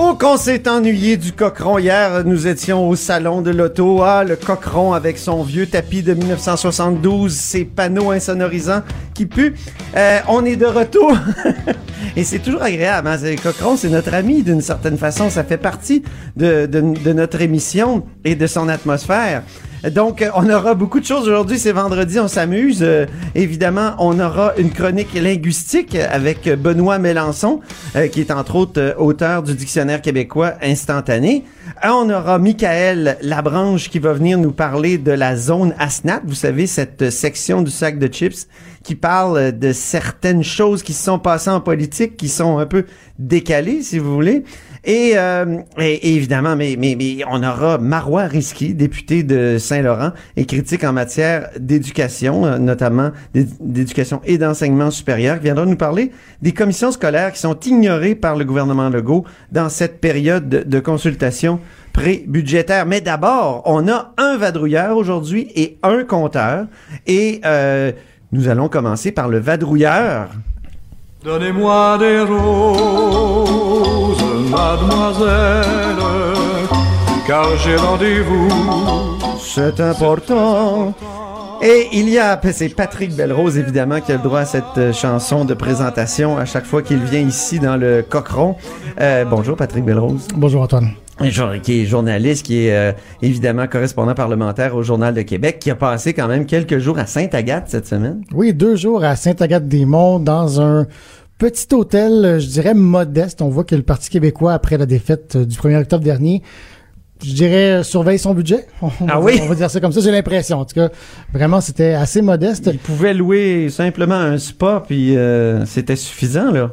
Oh, qu'on s'est ennuyé du cochon hier. Nous étions au salon de l'auto. Ah, le cochon avec son vieux tapis de 1972, ses panneaux insonorisants qui puent. Euh, on est de retour. Et c'est toujours agréable. Hein? Le cochon, c'est notre ami d'une certaine façon. Ça fait partie de notre émission et de son atmosphère. Donc, euh, on aura beaucoup de choses aujourd'hui. C'est vendredi, on s'amuse. Euh, évidemment, on aura une chronique linguistique avec Benoît Mélenchon, euh, qui est entre autres euh, auteur du dictionnaire québécois instantané. Euh, on aura Michael Labranche qui va venir nous parler de la zone ASNAT. Vous savez, cette section du sac de chips qui parle de certaines choses qui se sont passées en politique, qui sont un peu décalées, si vous voulez. Et, et- et évidemment, mais, mais, mais on aura Marois Risky, député de Saint-Laurent et critique en matière d'éducation, euh, notamment d'é- d'éducation et d'enseignement supérieur, viendra nous parler des commissions scolaires qui sont ignorées par le gouvernement Legault dans cette période de, de consultation pré-budgétaire. Mais d'abord, on a un vadrouilleur aujourd'hui et un compteur. Et euh, nous allons commencer par le vadrouilleur. Donnez-moi des roses, mademoiselle, car j'ai rendez-vous. C'est important. Et il y a, c'est Patrick Belrose évidemment qui a le droit à cette euh, chanson de présentation à chaque fois qu'il vient ici dans le Cochron. Euh, bonjour Patrick Belrose. Bonjour Antoine. Qui est journaliste, qui est euh, évidemment correspondant parlementaire au Journal de Québec, qui a passé quand même quelques jours à Sainte-Agathe cette semaine. Oui, deux jours à Sainte-Agathe-des-Monts dans un petit hôtel, je dirais modeste. On voit que le Parti québécois, après la défaite du 1er octobre dernier, je dirais, surveille son budget. On Ah oui? On va dire ça comme ça, j'ai l'impression. En tout cas, vraiment, c'était assez modeste. Il pouvait louer simplement un spa, puis euh, c'était suffisant, là.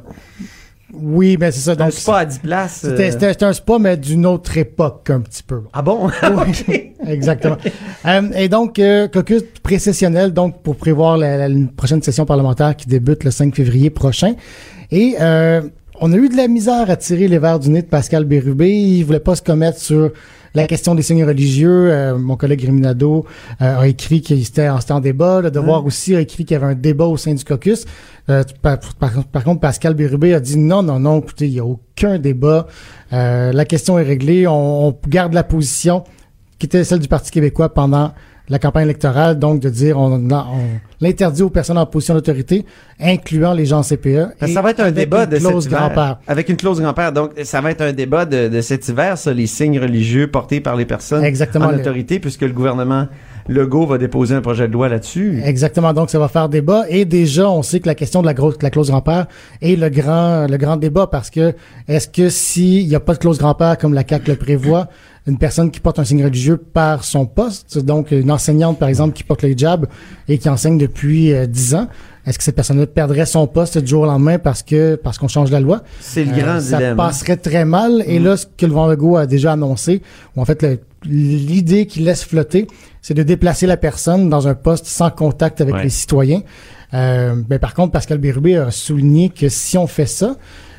Oui, ben c'est ça. Un Donc, spa à 10 places. euh, c'était un spa, mais d'une autre époque, un petit peu. Ah bon? Oui, exactement. Euh, et donc, euh, caucus précessionnel, donc pour prévoir la, prochaine session parlementaire qui débute le 5 février prochain. Et euh, on a eu de la misère à tirer les verres du nez de Pascal Bérubé. Il voulait pas se commettre sur la question des signes religieux. Euh, mon collègue Réminado euh, a écrit qu'il était en, en débat. Le Devoir aussi a écrit qu'il y avait un débat au sein du caucus. Euh, par, par- par contre, Pascal Bérubé a dit non, non, non, écoutez, il n'y a aucun débat. Euh, la question est réglée. On, on garde la position qui était celle du Parti québécois pendant la campagne électorale, donc de dire on, on, on l'interdit aux personnes en position d'autorité, incluant les gens en CPE. Et ça va être un avec débat une de cet clause hiver. grand-père. Avec une clause grand-père. Donc, ça va être un débat de, de cet hiver, ça, les signes religieux portés par les personnes Exactement, en le- autorité, puisque le gouvernement Legault va déposer un projet de loi là-dessus. Exactement, donc ça va faire débat. Et déjà, on sait que la question de la, grosse, la clause grand-père est le grand, le grand débat parce que est-ce que s'il n'y a pas de clause grand-père comme la CAC le prévoit, une personne qui porte un signe religieux perd son poste, donc une enseignante par exemple qui porte le hijab et qui enseigne depuis euh, 10 ans, est-ce que cette personne-là perdrait son poste du jour au lendemain parce que parce qu'on change la loi? C'est le Euh, grand ça dilemme. passerait très mal. Et là, ce que le Vent Legault a déjà annoncé, ou en fait, l'idée qu'il laisse flotter, c'est de déplacer la personne dans un poste sans contact avec Ouais. les citoyens. Euh, ben, par contre, Pascal Bérubé a souligné que si on fait ça,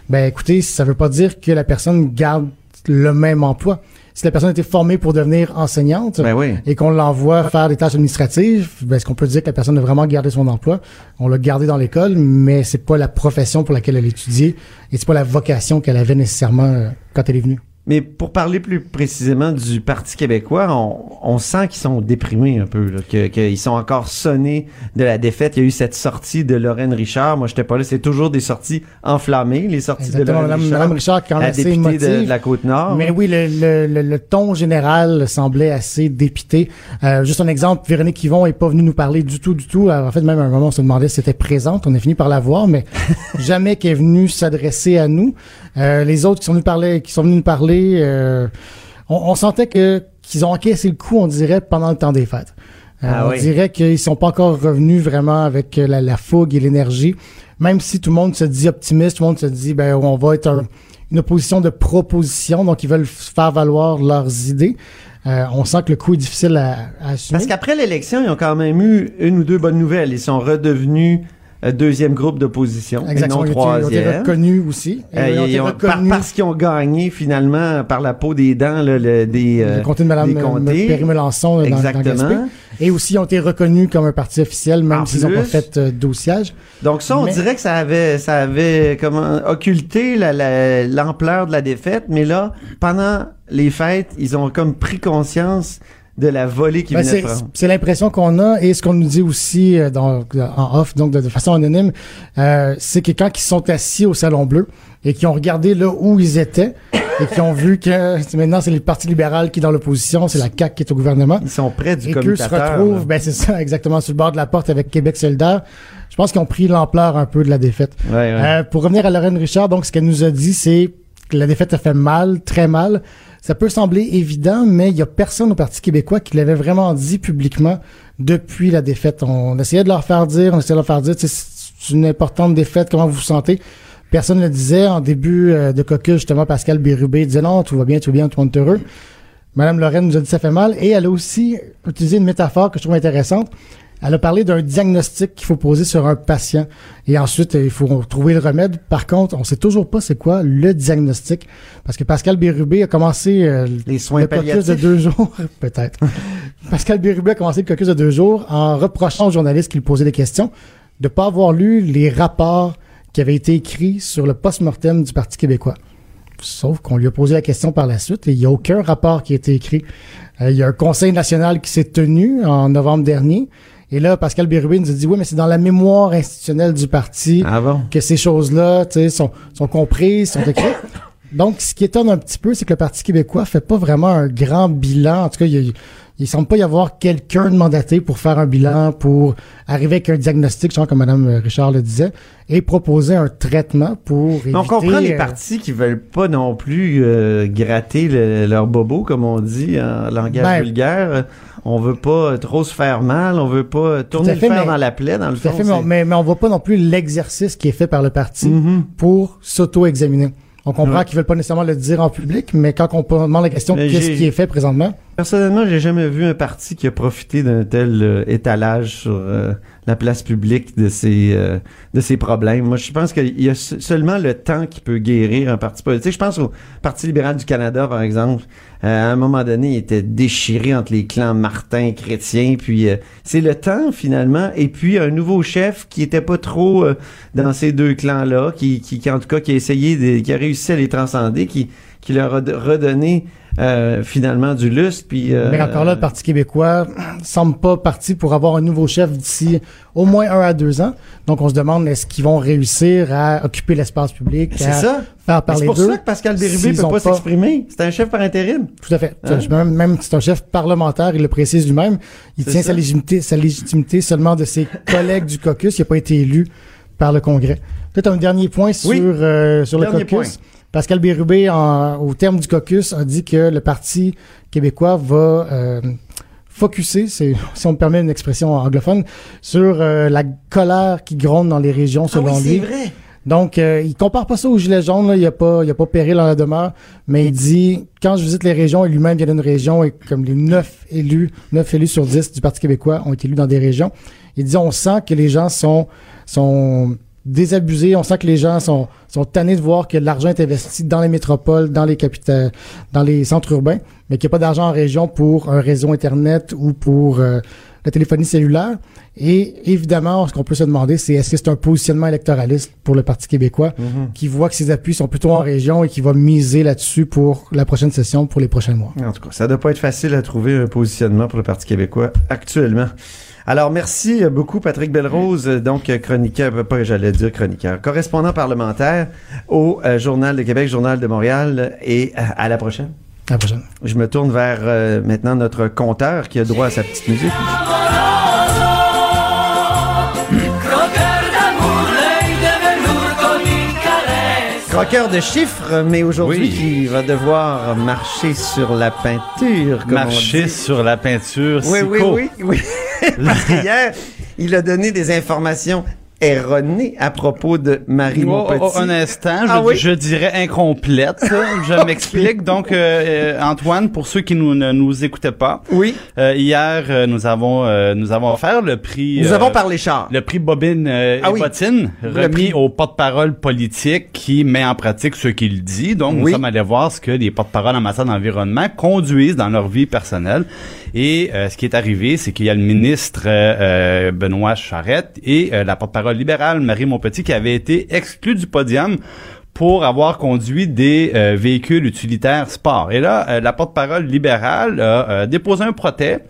ben écoutez, ça veut pas dire que la personne garde le même emploi. Si la personne a été formée pour devenir enseignante Ben oui. et qu'on l'envoie faire des tâches administratives, ben, est-ce qu'on peut dire que la personne a vraiment gardé son emploi? On l'a gardé dans l'école, mais c'est pas la profession pour laquelle elle a étudié et c'est pas la vocation qu'elle avait nécessairement euh, quand elle est venue. Mais pour parler plus précisément du Parti québécois, on, on sent qu'ils sont déprimés un peu, là, que- qu'ils sont encore sonnés de la défaite. Il y a eu cette sortie de Lorraine Richard. Moi, j'étais pas là. C'est toujours des sorties enflammées, les sorties Exactement, de Lorraine Richard. En la députée de, émotive. de la Côte-Nord. Mais oui, le, le, le, le ton général semblait assez dépité. Euh, juste un exemple, Véronique Yvon est pas venue nous parler du tout, du tout. Euh, En fait, même à un moment, on se demandait si elle était présente. On a fini par la voir, mais jamais qu'elle est venue s'adresser à nous. Euh, les autres qui sont venus parler, qui sont venus nous parler, euh, on, on sentait que qu'ils ont encaissé le coup, on dirait, pendant le temps des fêtes. Euh, Ah on oui. dirait qu'ils sont pas encore revenus vraiment avec euh, la, la fougue et l'énergie. Même si tout le monde se dit optimiste, tout le monde se dit ben on va être un- une opposition de proposition, donc ils veulent faire valoir leurs idées. Euh, on sent que le coup est difficile à, à assumer. Parce qu'après l'élection, ils ont quand même eu une ou deux bonnes nouvelles. Ils sont redevenus deuxième groupe d'opposition, et Exactement, non été- ils ont été troisième. reconnus aussi. Euh, ils ont été ils ont- par- reconnus parce qu'ils ont gagné finalement par la peau des dents là, le- des, euh, le comté de Mme des comtés. Euh, dans. Exactement. Et aussi, ils ont été reconnus comme un parti officiel, même s'ils n'ont pas fait euh, d'ossiage. Donc ça, on Mais- dirait que ça avait, ça avait comment occulté la- la- l'ampleur de la défaite, mais là, pendant les fêtes, ils ont comme pris conscience de la volée qui Ben, venait c'est de prendre. c'est l'impression qu'on a et ce qu'on nous dit aussi euh, dans, en off, donc de, de façon anonyme, euh, c'est que quand ils sont assis au Salon Bleu et qui ont regardé là où ils étaient et qui ont vu que maintenant c'est le Parti libéral qui est dans l'opposition, c'est la CAQ qui est au gouvernement. Ils sont près du et qu'eux se retrouvent, là. ben c'est ça, exactement, sur le bord de la porte avec Québec solidaire. Je pense qu'ils ont pris l'ampleur un peu de la défaite. Ouais, ouais. Euh, pour revenir à Lorraine Richard, donc ce qu'elle nous a dit, c'est que la défaite a fait mal, très mal. Ça peut sembler évident, mais il y a personne au Parti québécois qui l'avait vraiment dit publiquement depuis la défaite. On essayait de leur faire dire, on essayait de leur faire dire, c'est une importante défaite, comment vous vous sentez? Personne ne le disait. En début euh, de caucus, justement, Pascal Bérubé disait non, tout va bien, tout va bien, tout le monde est heureux. Madame Lorraine nous a dit ça fait mal et elle a aussi utilisé une métaphore que je trouve intéressante. Elle a parlé d'un diagnostic qu'il faut poser sur un patient et ensuite il faut trouver le remède. Par contre, on sait toujours pas c'est quoi le diagnostic parce que Pascal Bérubé a commencé euh, Les soins le caucus de deux jours, peut-être. Pascal Bérubé a commencé le caucus de deux jours en reprochant aux journalistes qui lui posaient des questions de pas avoir lu les rapports qui avaient été écrits sur le post-mortem du Parti québécois. Sauf qu'on lui a posé la question par la suite et il n'y a aucun rapport qui a été écrit. Euh, il y a un conseil national qui s'est tenu en novembre dernier. Et là, Pascal Bérubé nous a dit, oui, mais c'est dans la mémoire institutionnelle du parti Ah bon? que ces choses-là, tu sais, sont, sont comprises, sont écrites. Donc, ce qui étonne un petit peu, c'est que le Parti québécois fait pas vraiment un grand bilan. En tout cas, il, il semble pas y avoir quelqu'un de mandaté pour faire un bilan, pour arriver avec un diagnostic, genre comme Mme Richard le disait, et proposer un traitement pour éviter... On comprend les euh, partis qui veulent pas non plus euh, gratter le- leur bobo, comme on dit en langage Ben, vulgaire. On veut pas trop se faire mal, on veut pas tourner fait, le fer mais- dans la plaie, dans le fond. fait, mais, on- mais, mais on voit pas non plus l'exercice qui est fait par le parti Mhm. pour s'auto-examiner. On comprend Ouais. qu'ils veulent pas nécessairement le dire en public, mais quand on demande la question qu'est-ce qui est fait présentement, Personnellement, j'ai jamais vu un parti qui a profité d'un tel euh, étalage sur euh, la place publique de ses euh, de ses problèmes. Moi, je pense qu'il y a se- seulement le temps qui peut guérir un parti politique. Je pense au Parti libéral du Canada, par exemple. À un moment donné, il était déchiré entre les clans Martin chrétien. Puis c'est le temps finalement. Et puis un nouveau chef qui était pas trop dans ces deux clans-là, qui, qui, qui, en tout cas qui a essayé, de, qui a réussi à les transcender, qui qui leur a redonné euh, finalement du lustre. Puis, euh, Mais encore là, le Parti québécois semble pas parti pour avoir un nouveau chef d'ici au moins un à deux ans. Donc, on se demande est-ce qu'ils vont réussir à occuper l'espace public, c'est ça. faire parler C'est pour ça que Pascal Bérubé peut pas s'exprimer. C'est un chef par intérim. Tout à fait. Hein? Même, même c'est un chef parlementaire, il le précise lui-même. Il tient ça. sa légitimité, sa légitimité seulement de ses collègues du caucus. Il n'a pas été élu par le Congrès. Peut-être un dernier point sur, Oui. euh, sur le caucus. point. Pascal Bérubé, en- au terme du caucus, a dit que le Parti québécois va euh, focuser, c'est, si on me permet une expression anglophone, sur euh, la colère qui gronde dans les régions, selon ah oui, lui. c'est vrai. Donc, euh, il compare pas ça aux gilets jaunes. Là. Il n'y a pas, il y a pas péril dans la demeure. Mais il dit, quand je visite les régions, et lui-même vient d'une région, et comme les neuf élus, neuf élus sur dix du Parti québécois ont été élus dans des régions, il dit, on sent que les gens sont, sont désabusé. On sent que les gens sont, sont tannés de voir que l'argent est investi dans les métropoles, dans les capitales, dans les centres urbains, mais qu'il n'y a pas d'argent en région pour un réseau Internet ou pour euh, la téléphonie cellulaire. Et évidemment, ce qu'on peut se demander, c'est est-ce que c'est un positionnement électoraliste pour le Parti québécois qui voit que ses appuis sont plutôt en région et qui va miser là-dessus pour la prochaine session, pour les prochains mois? En tout cas, ça doit pas être facile à trouver un positionnement pour le Parti québécois actuellement. Alors, merci beaucoup, Patrick Belrose, donc chroniqueur, pas j'allais dire chroniqueur, correspondant parlementaire au euh, Journal de Québec, Journal de Montréal, et euh, à la prochaine. À la prochaine. Je me tourne vers euh, maintenant notre compteur qui a droit à sa petite musique. Croqueur de chiffres, mais aujourd'hui Oui. qui va devoir marcher sur la peinture. comme on Marcher dit. sur la peinture. Oui, oui, Sico. oui, oui. Parce il a donné des informations erronées à propos de Marie Oh, oh, Montpetit. un instant, je, Ah oui? je dirais incomplète. je m'explique. Donc, euh, euh, Antoine, pour ceux qui nous, ne nous écoutaient pas, Oui, euh, hier, euh, nous avons euh, nous avons offert le prix. nous euh, avons parlé char. Le prix Bobine euh, Ah et oui. Bottine, Le remis prix- au porte-parole politique qui met en pratique ce qu'il dit. Donc, nous sommes allés voir ce que les porte-paroles en matière d'environnement conduisent dans leur vie personnelle. Et euh, ce qui est arrivé, c'est qu'il y a le ministre Benoît Charette et euh, la porte-parole libérale Marie Montpetit qui avaient été exclus du podium pour avoir conduit des euh, véhicules utilitaires sport. Et là, euh, la porte-parole libérale a euh, déposé un protest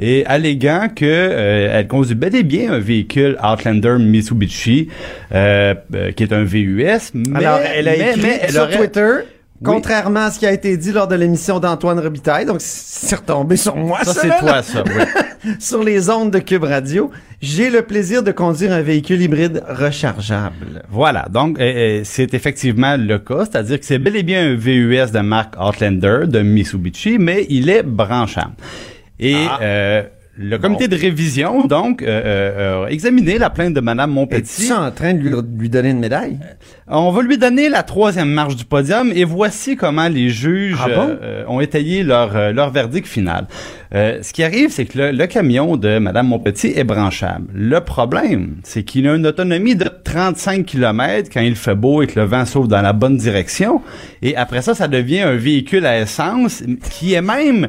et alléguant que elle conduit bel et bien un véhicule Outlander Mitsubishi qui est un VUS. Mais, Alors, elle a écrit mais elle sur aurait- Twitter, contrairement à ce qui a été dit lors de l'émission d'Antoine Robitaille, donc c'est retombé sur moi, Ça, ça, c'est toi, ça. oui. sur les ondes de Cube Radio. J'ai le plaisir de conduire un véhicule hybride rechargeable. Voilà, donc euh, euh, c'est effectivement le cas, c'est-à-dire que c'est bel et bien un VUS de marque Outlander de Mitsubishi, mais il est branchable. Et Ah. euh, le comité de révision, donc, euh, euh, a examiné la plainte de Madame Es-tu Montpetit. en train de lui, lui donner une médaille? On va lui donner la troisième marche du podium et voici comment les juges Ah bon? euh, euh, ont étayé leur, euh, leur verdict final. Euh, ce qui arrive, c'est que le, le camion de Madame Montpetit est branchable. Le problème, c'est qu'il a une autonomie de 35 km quand il fait beau et que le vent souffle dans la bonne direction. Et après ça, ça devient un véhicule à essence qui est même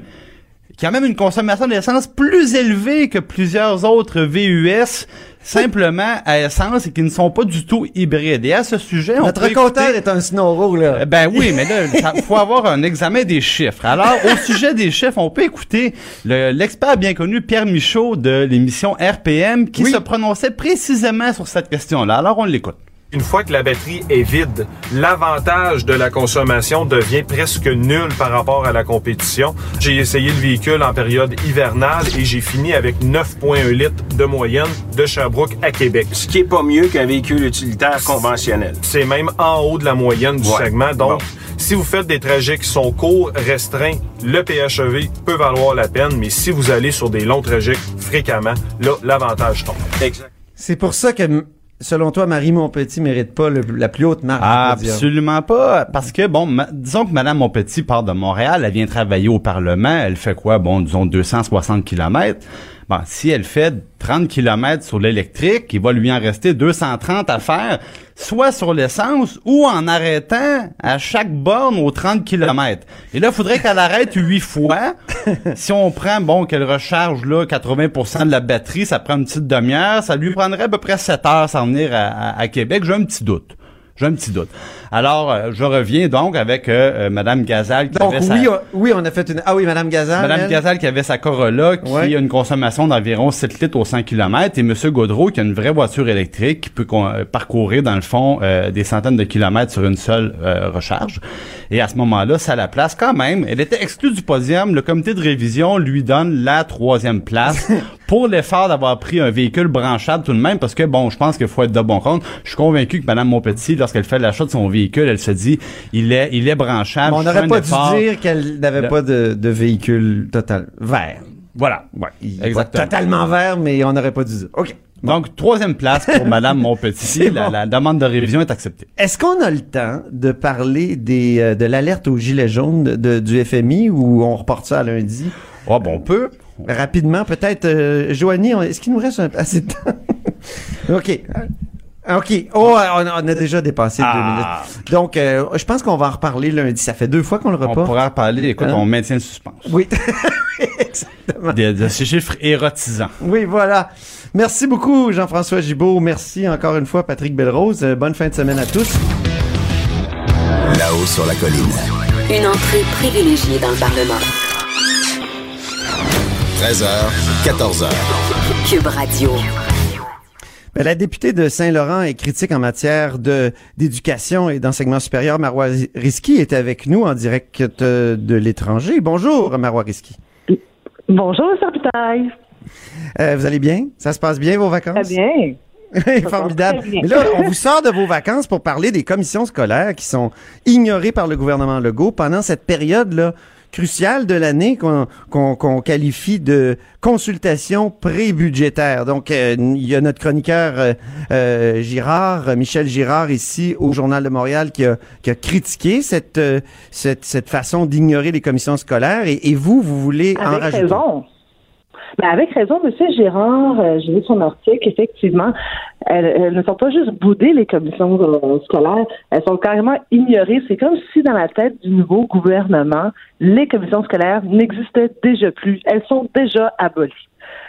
qui a même une consommation d'essence plus élevée que plusieurs autres VUS simplement à essence et qui ne sont pas du tout hybrides. Et à ce sujet, on Notre peut écouter- est un snowro, là. euh, Ben oui, mais là, il faut avoir un examen des chiffres. Alors, au sujet des chiffres, on peut écouter le- l'expert bien connu Pierre Michaud de l'émission RPM qui Oui. se prononçait précisément sur cette question-là. Alors, on l'écoute. Une fois que la batterie est vide, l'avantage de la consommation devient presque nul par rapport à la compétition. J'ai essayé le véhicule en période hivernale et j'ai fini avec 9,1 litres de moyenne de Sherbrooke à Québec. Ce qui est pas mieux qu'un véhicule utilitaire conventionnel. C'est même en haut de la moyenne du Ouais. segment. Donc, Bon. si vous faites des trajets qui sont courts, restreints, le PHEV peut valoir la peine, mais si vous allez sur des longs trajets fréquemment, là, l'avantage tombe. Exact. C'est pour ça que, selon toi, Marie Montpetit mérite pas la plus haute marque. Absolument pas, parce que bon, disons que Madame Montpetit part de Montréal, elle vient travailler au Parlement, elle fait quoi, bon, disons 260 kilomètres. Bon, si elle fait 30 kilomètres sur l'électrique, il va lui en rester 230 à faire, soit sur l'essence ou en arrêtant à chaque borne aux 30 kilomètres. Et là, il faudrait qu'elle arrête huit fois. si on prend, bon, qu'elle recharge là 80% de la batterie, ça prend une petite demi-heure, ça lui prendrait à peu près 7 heures s'en venir à, à- à Québec. J'ai un petit doute. J'ai un petit doute. Alors, euh, je reviens donc avec euh, euh, Madame Gazal qui Donc, avait sa... oui, on, oui, on a fait une... Ah oui, Madame Gazal. Madame elle? Gazal qui avait sa Corolla qui Ouais. a une consommation d'environ 7 litres au 100 km et Monsieur Gaudreau qui a une vraie voiture électrique qui peut euh, parcourir dans le fond euh, des centaines de kilomètres sur une seule euh, recharge. Et à ce moment-là, ça la place quand même. Elle était exclue du podium. Le comité de révision lui donne la troisième place pour l'effort d'avoir pris un véhicule branchable tout de même parce que bon, je pense qu'il faut être de bon compte. Je suis convaincu que Madame Montpetit, lorsqu'elle fait l'achat de son véhicule, elle se dit il est il est branchable. Mais on n'aurait pas dû dire qu'elle n'avait Le- pas de, de véhicule total vert. Voilà. Ouais, Exactement. totalement vert, mais on n'aurait pas dû dire. OK. Donc, troisième place pour Madame Montpetit. La, bon. la demande de révision est acceptée. Est-ce qu'on a le temps de parler des, euh, de l'alerte au gilet jaune de- de- du FMI ou on reporte ça à lundi? Oh, bon, on peut. Rapidement, peut-être, euh, Joanie, on- est-ce qu'il nous reste un- assez de temps? OK. OK. Oh, on, on a déjà dépassé Ah. deux minutes. Donc, euh, je pense qu'on va en reparler lundi. Ça fait deux fois qu'on le On repas. pourra en parler. Écoute, Hein? on maintient le suspense. Oui. Exactement. De, de ces chiffres érotisants. Oui, voilà. Merci beaucoup, Jean-François Gibault. Merci encore une fois, Patrick Belrose. Euh, bonne fin de semaine à tous. Là-haut sur la colline. Une entrée privilégiée dans le Parlement. 13h, 14h. Cube Radio. Ben, la députée de Saint-Laurent est critique en matière de d'éducation et d'enseignement supérieur. Marois Risky est avec nous en direct de, de l'étranger. Bonjour, Marois Risky. Bonjour, M. Butaille. Euh, vous allez bien? Ça se passe bien, vos vacances? Très bien. Oui, Formidable. passe très bien. Mais là, on vous sort de vos vacances pour parler des commissions scolaires qui sont ignorées par le gouvernement Legault pendant cette période-là cruciale de l'année qu'on qu'on- qu'on qualifie de consultation pré-budgétaire. Donc, euh, il y a notre chroniqueur euh, euh, Girard, Michel Girard, ici au Journal de Montréal, qui a, qui a critiqué cette, euh, cette, cette façon d'ignorer les commissions scolaires. Et, et vous, vous voulez en Avec rajouter? raison. Ben, avec raison, M. Gérard, euh, j'ai lu son article, effectivement, elles, elles ne sont pas juste boudées, les commissions euh, scolaires, elles sont carrément ignorées. C'est comme si dans la tête du nouveau gouvernement, les commissions scolaires n'existaient déjà plus. Elles sont déjà abolies.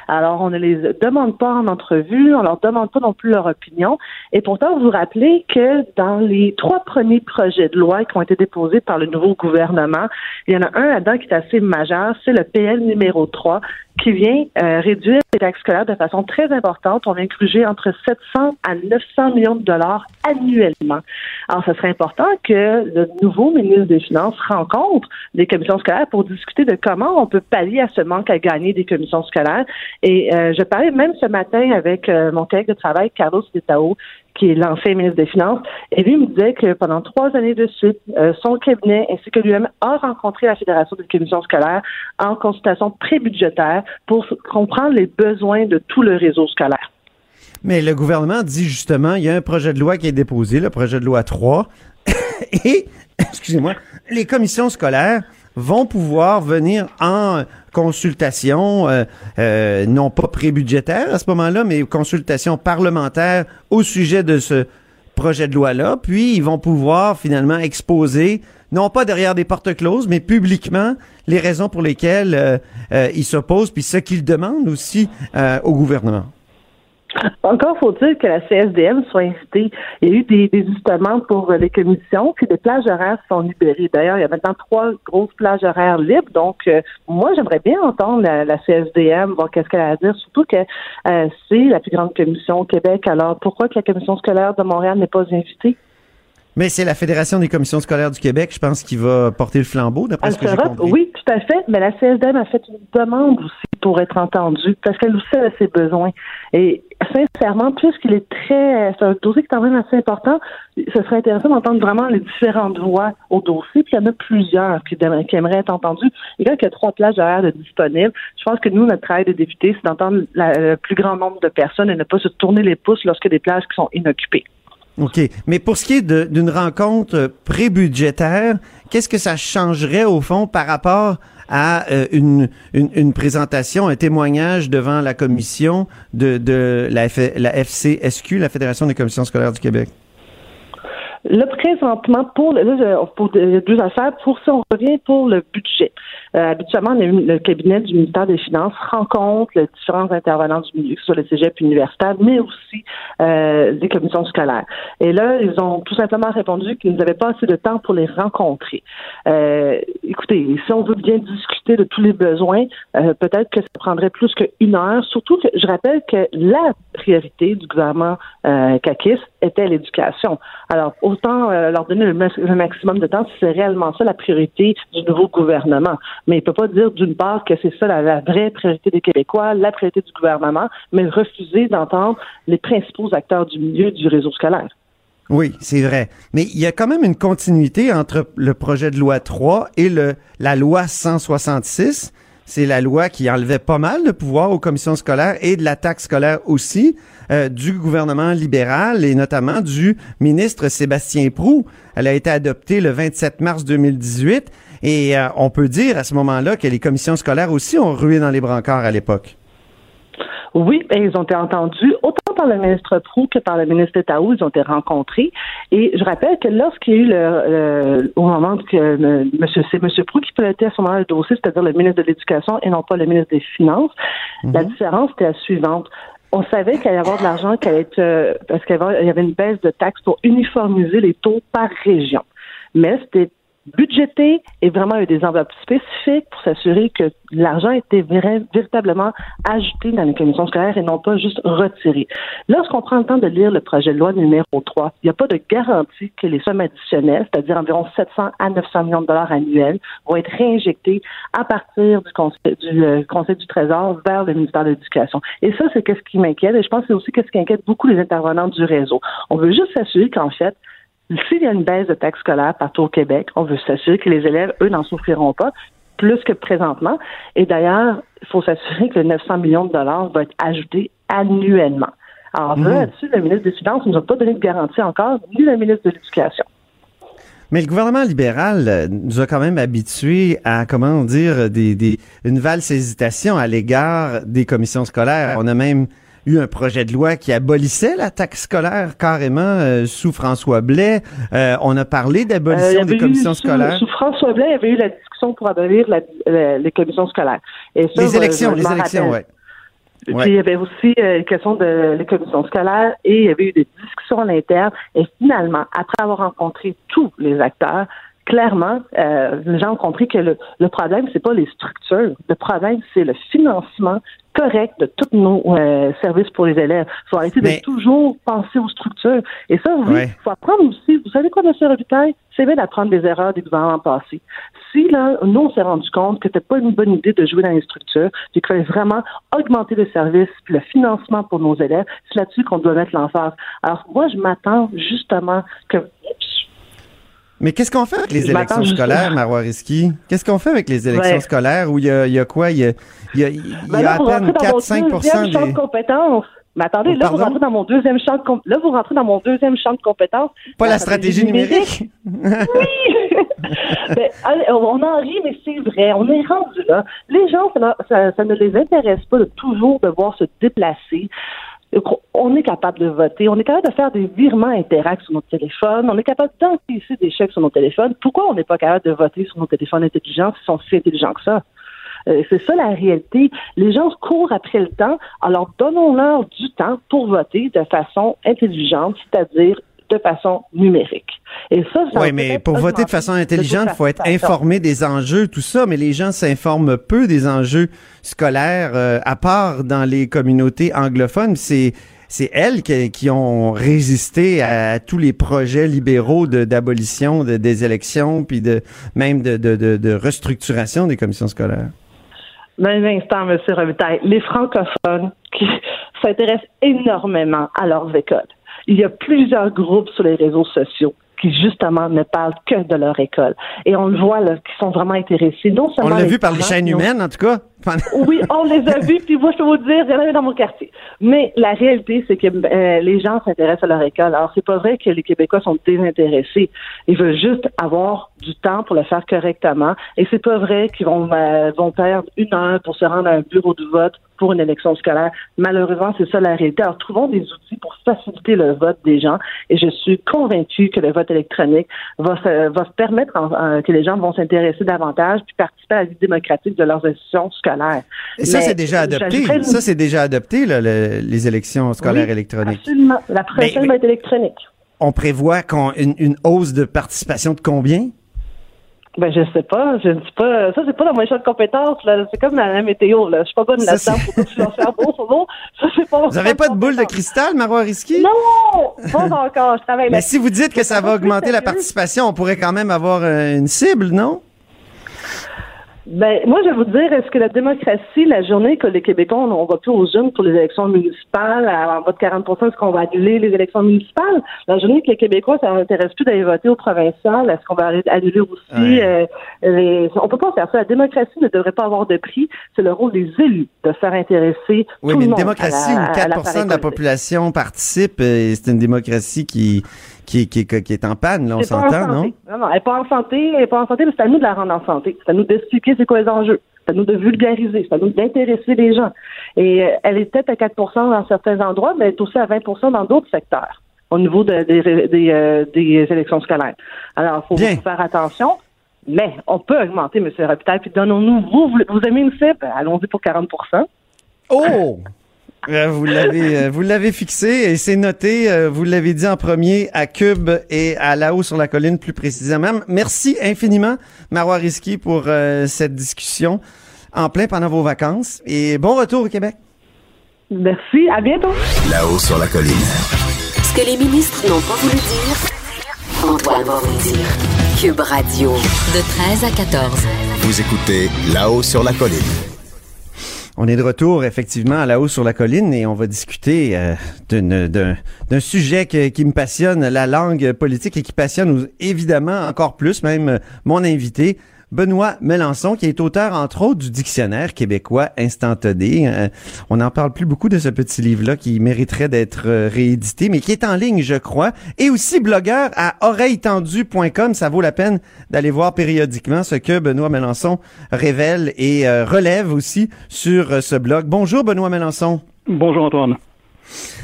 Alors, on ne les demande pas en entrevue, on leur demande pas non plus leur opinion. Et pourtant, vous vous rappelez que dans les trois premiers projets de loi qui ont été déposés par le nouveau gouvernement, il y en a un là-dedans qui est assez majeur, c'est le PL numéro 3, qui vient euh, réduire les taxes scolaires de façon très importante. On vient gruger entre 700 à 900 millions de dollars annuellement. Alors, ce serait important que le nouveau ministre des Finances rencontre des commissions scolaires pour discuter de comment on peut pallier à ce manque à gagner des commissions scolaires. Et euh, je parlais même ce matin avec euh, mon collègue de travail, Carlos Detao, qui est l'ancien ministre des Finances, et lui me disait que pendant trois années de suite, euh, son cabinet ainsi que lui-même a rencontré la Fédération des commissions scolaires en consultation pré-budgétaire pour comprendre les besoins de tout le réseau scolaire. Mais le gouvernement dit justement, il y a un projet de loi qui est déposé, le projet de loi 3, et, excusez-moi, les commissions scolaires vont pouvoir venir en consultation, euh, euh, non pas pré-budgétaire à ce moment-là, mais consultation parlementaire au sujet de ce projet de loi-là, puis ils vont pouvoir finalement exposer, non pas derrière des portes closes, mais publiquement, les raisons pour lesquelles euh, ils s'opposent, puis ce qu'ils demandent aussi au gouvernement. Encore faut-il que la CSDM soit invitée. Il y a eu des désistements pour euh, les commissions, puis des plages horaires sont libérées. D'ailleurs, il y a maintenant trois grosses plages horaires libres. Donc, euh, moi, j'aimerais bien entendre la, la CSDM, voir qu'est-ce qu'elle a à dire, surtout que euh, c'est la plus grande commission au Québec. Alors, pourquoi que la commission scolaire de Montréal n'est pas invitée? Mais c'est la Fédération des commissions scolaires du Québec, je pense, qui va porter le flambeau, d'après ce que j'ai compris. oui, tout à fait, mais la CSDM a fait une demande aussi pour être entendue, parce qu'elle aussi a ses besoins. Et sincèrement, puisqu'il est très, c'est un dossier qui est quand même assez important, ce serait intéressant d'entendre vraiment les différentes voix au dossier, puis il y en a plusieurs qui, qui aimeraient être entendues. Et quand il y a trois plages horaires de disponibles, je pense que nous, notre travail de député, c'est d'entendre le plus grand nombre de personnes et ne pas se tourner les pouces lorsque des plages qui sont inoccupées. OK. Mais pour ce qui est d'une rencontre pré-budgétaire, qu'est-ce que ça changerait au fond par rapport à euh, une, une, une présentation, un témoignage devant la commission de, de la, F- la FCSQ, la Fédération des commissions scolaires du Québec? Là, présentement, pour, là, pour de- deux affaires, pour si on revient pour le budget. Euh, habituellement, le, le cabinet du ministère des Finances rencontre les différents intervenants du milieu, que ce soit le cégep universitaire, mais aussi euh, les commissions scolaires. Et là, ils ont tout simplement répondu qu'ils n'avaient pas assez de temps pour les rencontrer. Euh, écoutez, si on veut bien discuter de tous les besoins, euh, peut-être que ça prendrait plus qu'une heure, surtout que je rappelle que la priorité du gouvernement euh, CAQIS était l'éducation. Alors, autant euh, leur donner le, max- le maximum de temps c'est réellement ça la priorité du nouveau gouvernement. Mais il peut pas dire d'une part que c'est ça la, vraie priorité des Québécois, la priorité du gouvernement, mais refuser d'entendre les principaux acteurs du milieu du réseau scolaire. Oui, c'est vrai. Mais il y a quand même une continuité entre le projet de loi 3 et la loi 166. C'est la loi qui enlevait pas mal de pouvoir aux commissions scolaires et de la taxe scolaire aussi euh, du gouvernement libéral et notamment du ministre Sébastien Prou. Elle a été adoptée le 27 mars 2018 et euh, on peut dire à ce moment-là que les commissions scolaires aussi ont rué dans les brancards à l'époque. Oui, et ils ont été entendus autant par le ministre Prou que par le ministre Taou. Ils ont été rencontrés. Et je rappelle que lorsqu'il y a eu le, au moment que euh, monsieur, c'est M. Prou qui pilotait à ce moment-là le dossier, c'est-à-dire le ministre de l'Éducation et non pas le ministre des Finances, la différence était la suivante on savait qu'il allait y avoir de l'argent qui allait euh, parce qu'il y avait une baisse de taxes pour uniformiser les taux par région. Mais c'était budgété et vraiment eu des enveloppes spécifiques pour s'assurer que l'argent était véritablement ajouté dans les commissions scolaires et non pas juste retiré. Lorsqu'on prend le temps de lire le projet de loi numéro 3, il n'y a pas de garantie que les sommes additionnelles, c'est-à-dire environ 700 à 900 millions de dollars annuels, vont être réinjectées à partir du Conseil du, euh, conseil du Trésor vers le ministère de l'Éducation. Et ça, c'est ce qui m'inquiète et je pense que c'est aussi ce qui inquiète beaucoup les intervenants du réseau. On veut juste s'assurer qu'en fait, s'il y a une baisse de taxes scolaires partout au Québec, on veut s'assurer que les élèves, eux, n'en souffriront pas plus que présentement. Et d'ailleurs, il faut s'assurer que le 900 millions de dollars va être ajouté annuellement. Alors mhm. là-dessus, le ministre des Finances ne nous a pas donné de garantie encore, ni le ministre de l'Éducation. Mais le gouvernement libéral euh, nous a quand même habitués à, comment dire, des, des, une valse hésitation à l'égard des commissions scolaires. On a même eu un projet de loi qui abolissait la taxe scolaire carrément euh, sous François Blais. Euh, on a parlé d'abolition euh, des commissions scolaires. Sous François Blais, il y avait eu la discussion pour abolir les commissions scolaires. les élections, les élections, oui. Puis il y avait aussi une question de les commissions scolaires et il y avait eu des discussions à l'interne. Et finalement, après avoir rencontré tous les acteurs, clairement, les gens ont compris que le, le problème, c'est pas les structures. Le problème, c'est le financement correct de tous nos euh, services pour les élèves. Il faut arrêter de toujours penser aux structures. Et ça, oui, il faut apprendre aussi. Vous savez quoi, M. Robitaille? C'est bien d'apprendre des erreurs des gouvernements passés. Si, là, nous, on s'est rendu compte que c'était pas une bonne idée de jouer dans les structures, puis qu'il fallait vraiment augmenter le service puis le financement pour nos élèves, c'est là-dessus qu'on doit mettre l'emphase. Alors, moi, je m'attends justement que mais qu'est-ce qu'on fait avec les élections scolaires, Marois Risky? Qu'est-ce qu'on fait avec les élections scolaires où il y a, y a, quoi? Il y a, y a, y a à peine 4-5 des... compétences. Mais attendez, là, vous rentrez dans mon deuxième champ de là, vous rentrez dans mon deuxième champ de compétences. Pas la, stratégie, numérique? oui! mais, on en rit, mais c'est vrai. On est rendu là. Les gens, ça, ça, ne les intéresse pas de toujours devoir se déplacer on est capable de voter, on est capable de faire des virements interacts sur notre téléphone, on est capable d'encaisser des chèques sur nos téléphones. Pourquoi on n'est pas capable de voter sur nos téléphones intelligents s'ils sont si intelligents que ça? Euh, c'est ça la réalité. Les gens courent après le temps, alors donnons-leur du temps pour voter de façon intelligente, c'est-à-dire de façon numérique. Et ça, oui, mais pour voter de façon intelligente, il faut être informé des enjeux, tout ça, mais les gens s'informent peu des enjeux scolaires, euh, à part dans les communautés anglophones. C'est c'est elles qui, ont résisté à, tous les projets libéraux d'abolition de, des élections, puis de même de, de, de, restructuration des commissions scolaires. Un instant, M. Robitaille. Les francophones qui s'intéressent énormément à leurs écoles il y a plusieurs groupes sur les réseaux sociaux qui justement ne parlent que de leur école. Et on le voit, là, qui sont vraiment intéressés. Non on l'a vu par les chaînes humaines, en tout cas. oui, on les a vus, puis moi, je peux vous dire, il y en avait dans mon quartier. Mais la réalité, c'est que euh, les gens s'intéressent à leur école. Alors, c'est pas vrai que les Québécois sont désintéressés. Ils veulent juste avoir du temps pour le faire correctement. Et c'est pas vrai qu'ils vont, euh, vont perdre une heure pour se rendre à un bureau de vote pour une élection scolaire. Malheureusement, c'est ça la réalité. Alors, trouvons des outils pour faciliter le vote des gens. Et je suis convaincue que le vote électronique va, va permettre que les gens vont s'intéresser davantage puis participer à la vie démocratique de leurs institutions scolaires. Et ça, c'est déjà adopté. Ça, c'est déjà adopté, là, les élections scolaires électroniques. Absolument. La prochaine va être électronique. On prévoit une, une hausse de participation de combien? Ben, je sais pas. Je ne sais pas. Ça, c'est pas dans mon champ de compétences, là. C'est comme la, météo, là. Je suis pas bonne là-dedans. Que tu vas faire beau, beau. Ça, c'est pas Vous avez pas de boule de cristal, Marois Risky? Non! Pas encore. Je travaille Mais si vous dites que ça va augmenter la participation, on pourrait quand même avoir euh, une cible, non? Ben, moi, je vais vous dire, est-ce que la démocratie, la journée que les Québécois, on, va plus aux jeunes pour les élections municipales, en bas de 40 est-ce qu'on va annuler les élections municipales? La journée que les Québécois, ça n'intéresse plus d'aller voter au provincial, est-ce qu'on va annuler aussi euh, les... On peut pas faire ça. La démocratie ne devrait pas avoir de prix. C'est le rôle des élus de faire intéresser oui, tout mais une démocratie où 4% de la population participe, euh, c'est une démocratie qui qui, qui, qui est en panne, là, on s'entend, non? Non, non, elle n'est pas en santé, elle n'est pas en santé, mais c'est à nous de la rendre en santé. C'est à nous d'expliquer c'est quoi les enjeux? C'est à nous de vulgariser, c'est à nous d'intéresser les gens. Et euh, elle est peut-être à 4% dans certains endroits, mais elle est aussi à 20% dans d'autres secteurs au niveau de- des, des, euh, des élections scolaires. Alors, il faut Bien. faire attention. Mais on peut augmenter, M. Robitaille, puis donnons-nous, vous, vous, vous aimez une cible, allons-y pour 40% Oh! Euh, vous l'avez euh, vous l'avez fixé et c'est noté, euh, vous l'avez dit en premier à Cube et à là-haut sur la colline plus précisément. Merci infiniment Marois Risky pour euh, cette discussion en plein pendant vos vacances et bon retour au Québec. Merci, à bientôt. Là-haut sur la colline. Ce que les ministres n'ont pas voulu dire, Antoine va vous le dire. Cube Radio. De 13 à 14. Vous écoutez Là-haut sur la colline. On est de retour effectivement à là-haut sur la colline et on va discuter euh, d'un sujet qui me passionne, la langue politique et qui passionne évidemment encore plus même euh, mon invité. Benoît Melançon, qui est auteur, entre autres, du dictionnaire québécois instantané. Euh, on n'en parle plus beaucoup de ce petit livre-là qui mériterait d'être euh, réédité, mais qui est en ligne, je crois. Et aussi blogueur à oreilletendu.com. Ça vaut la peine d'aller voir périodiquement ce que Benoît Melançon révèle et euh, relève aussi sur euh, ce blog. Bonjour, Benoît Melançon. Bonjour, Antoine.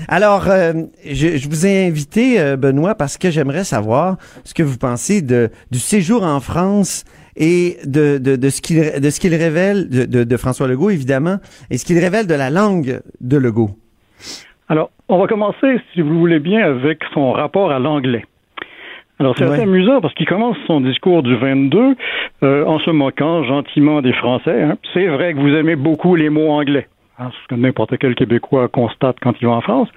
Alors, euh, je, je vous ai invité, euh, Benoît, parce que j'aimerais savoir ce que vous pensez de, du séjour en France et de, de, de ce qu'il de ce qu'il révèle de, de, de François Legault, évidemment, et ce qu'il révèle de la langue de Legault. Alors, on va commencer, si vous voulez bien, avec son rapport à l'anglais. Alors, c'est Ouais. assez amusant parce qu'il commence son discours du 22 euh, en se moquant gentiment des Français. hein. C'est vrai que vous aimez beaucoup les mots anglais. Hein, ce que n'importe quel Québécois constate quand il va en France.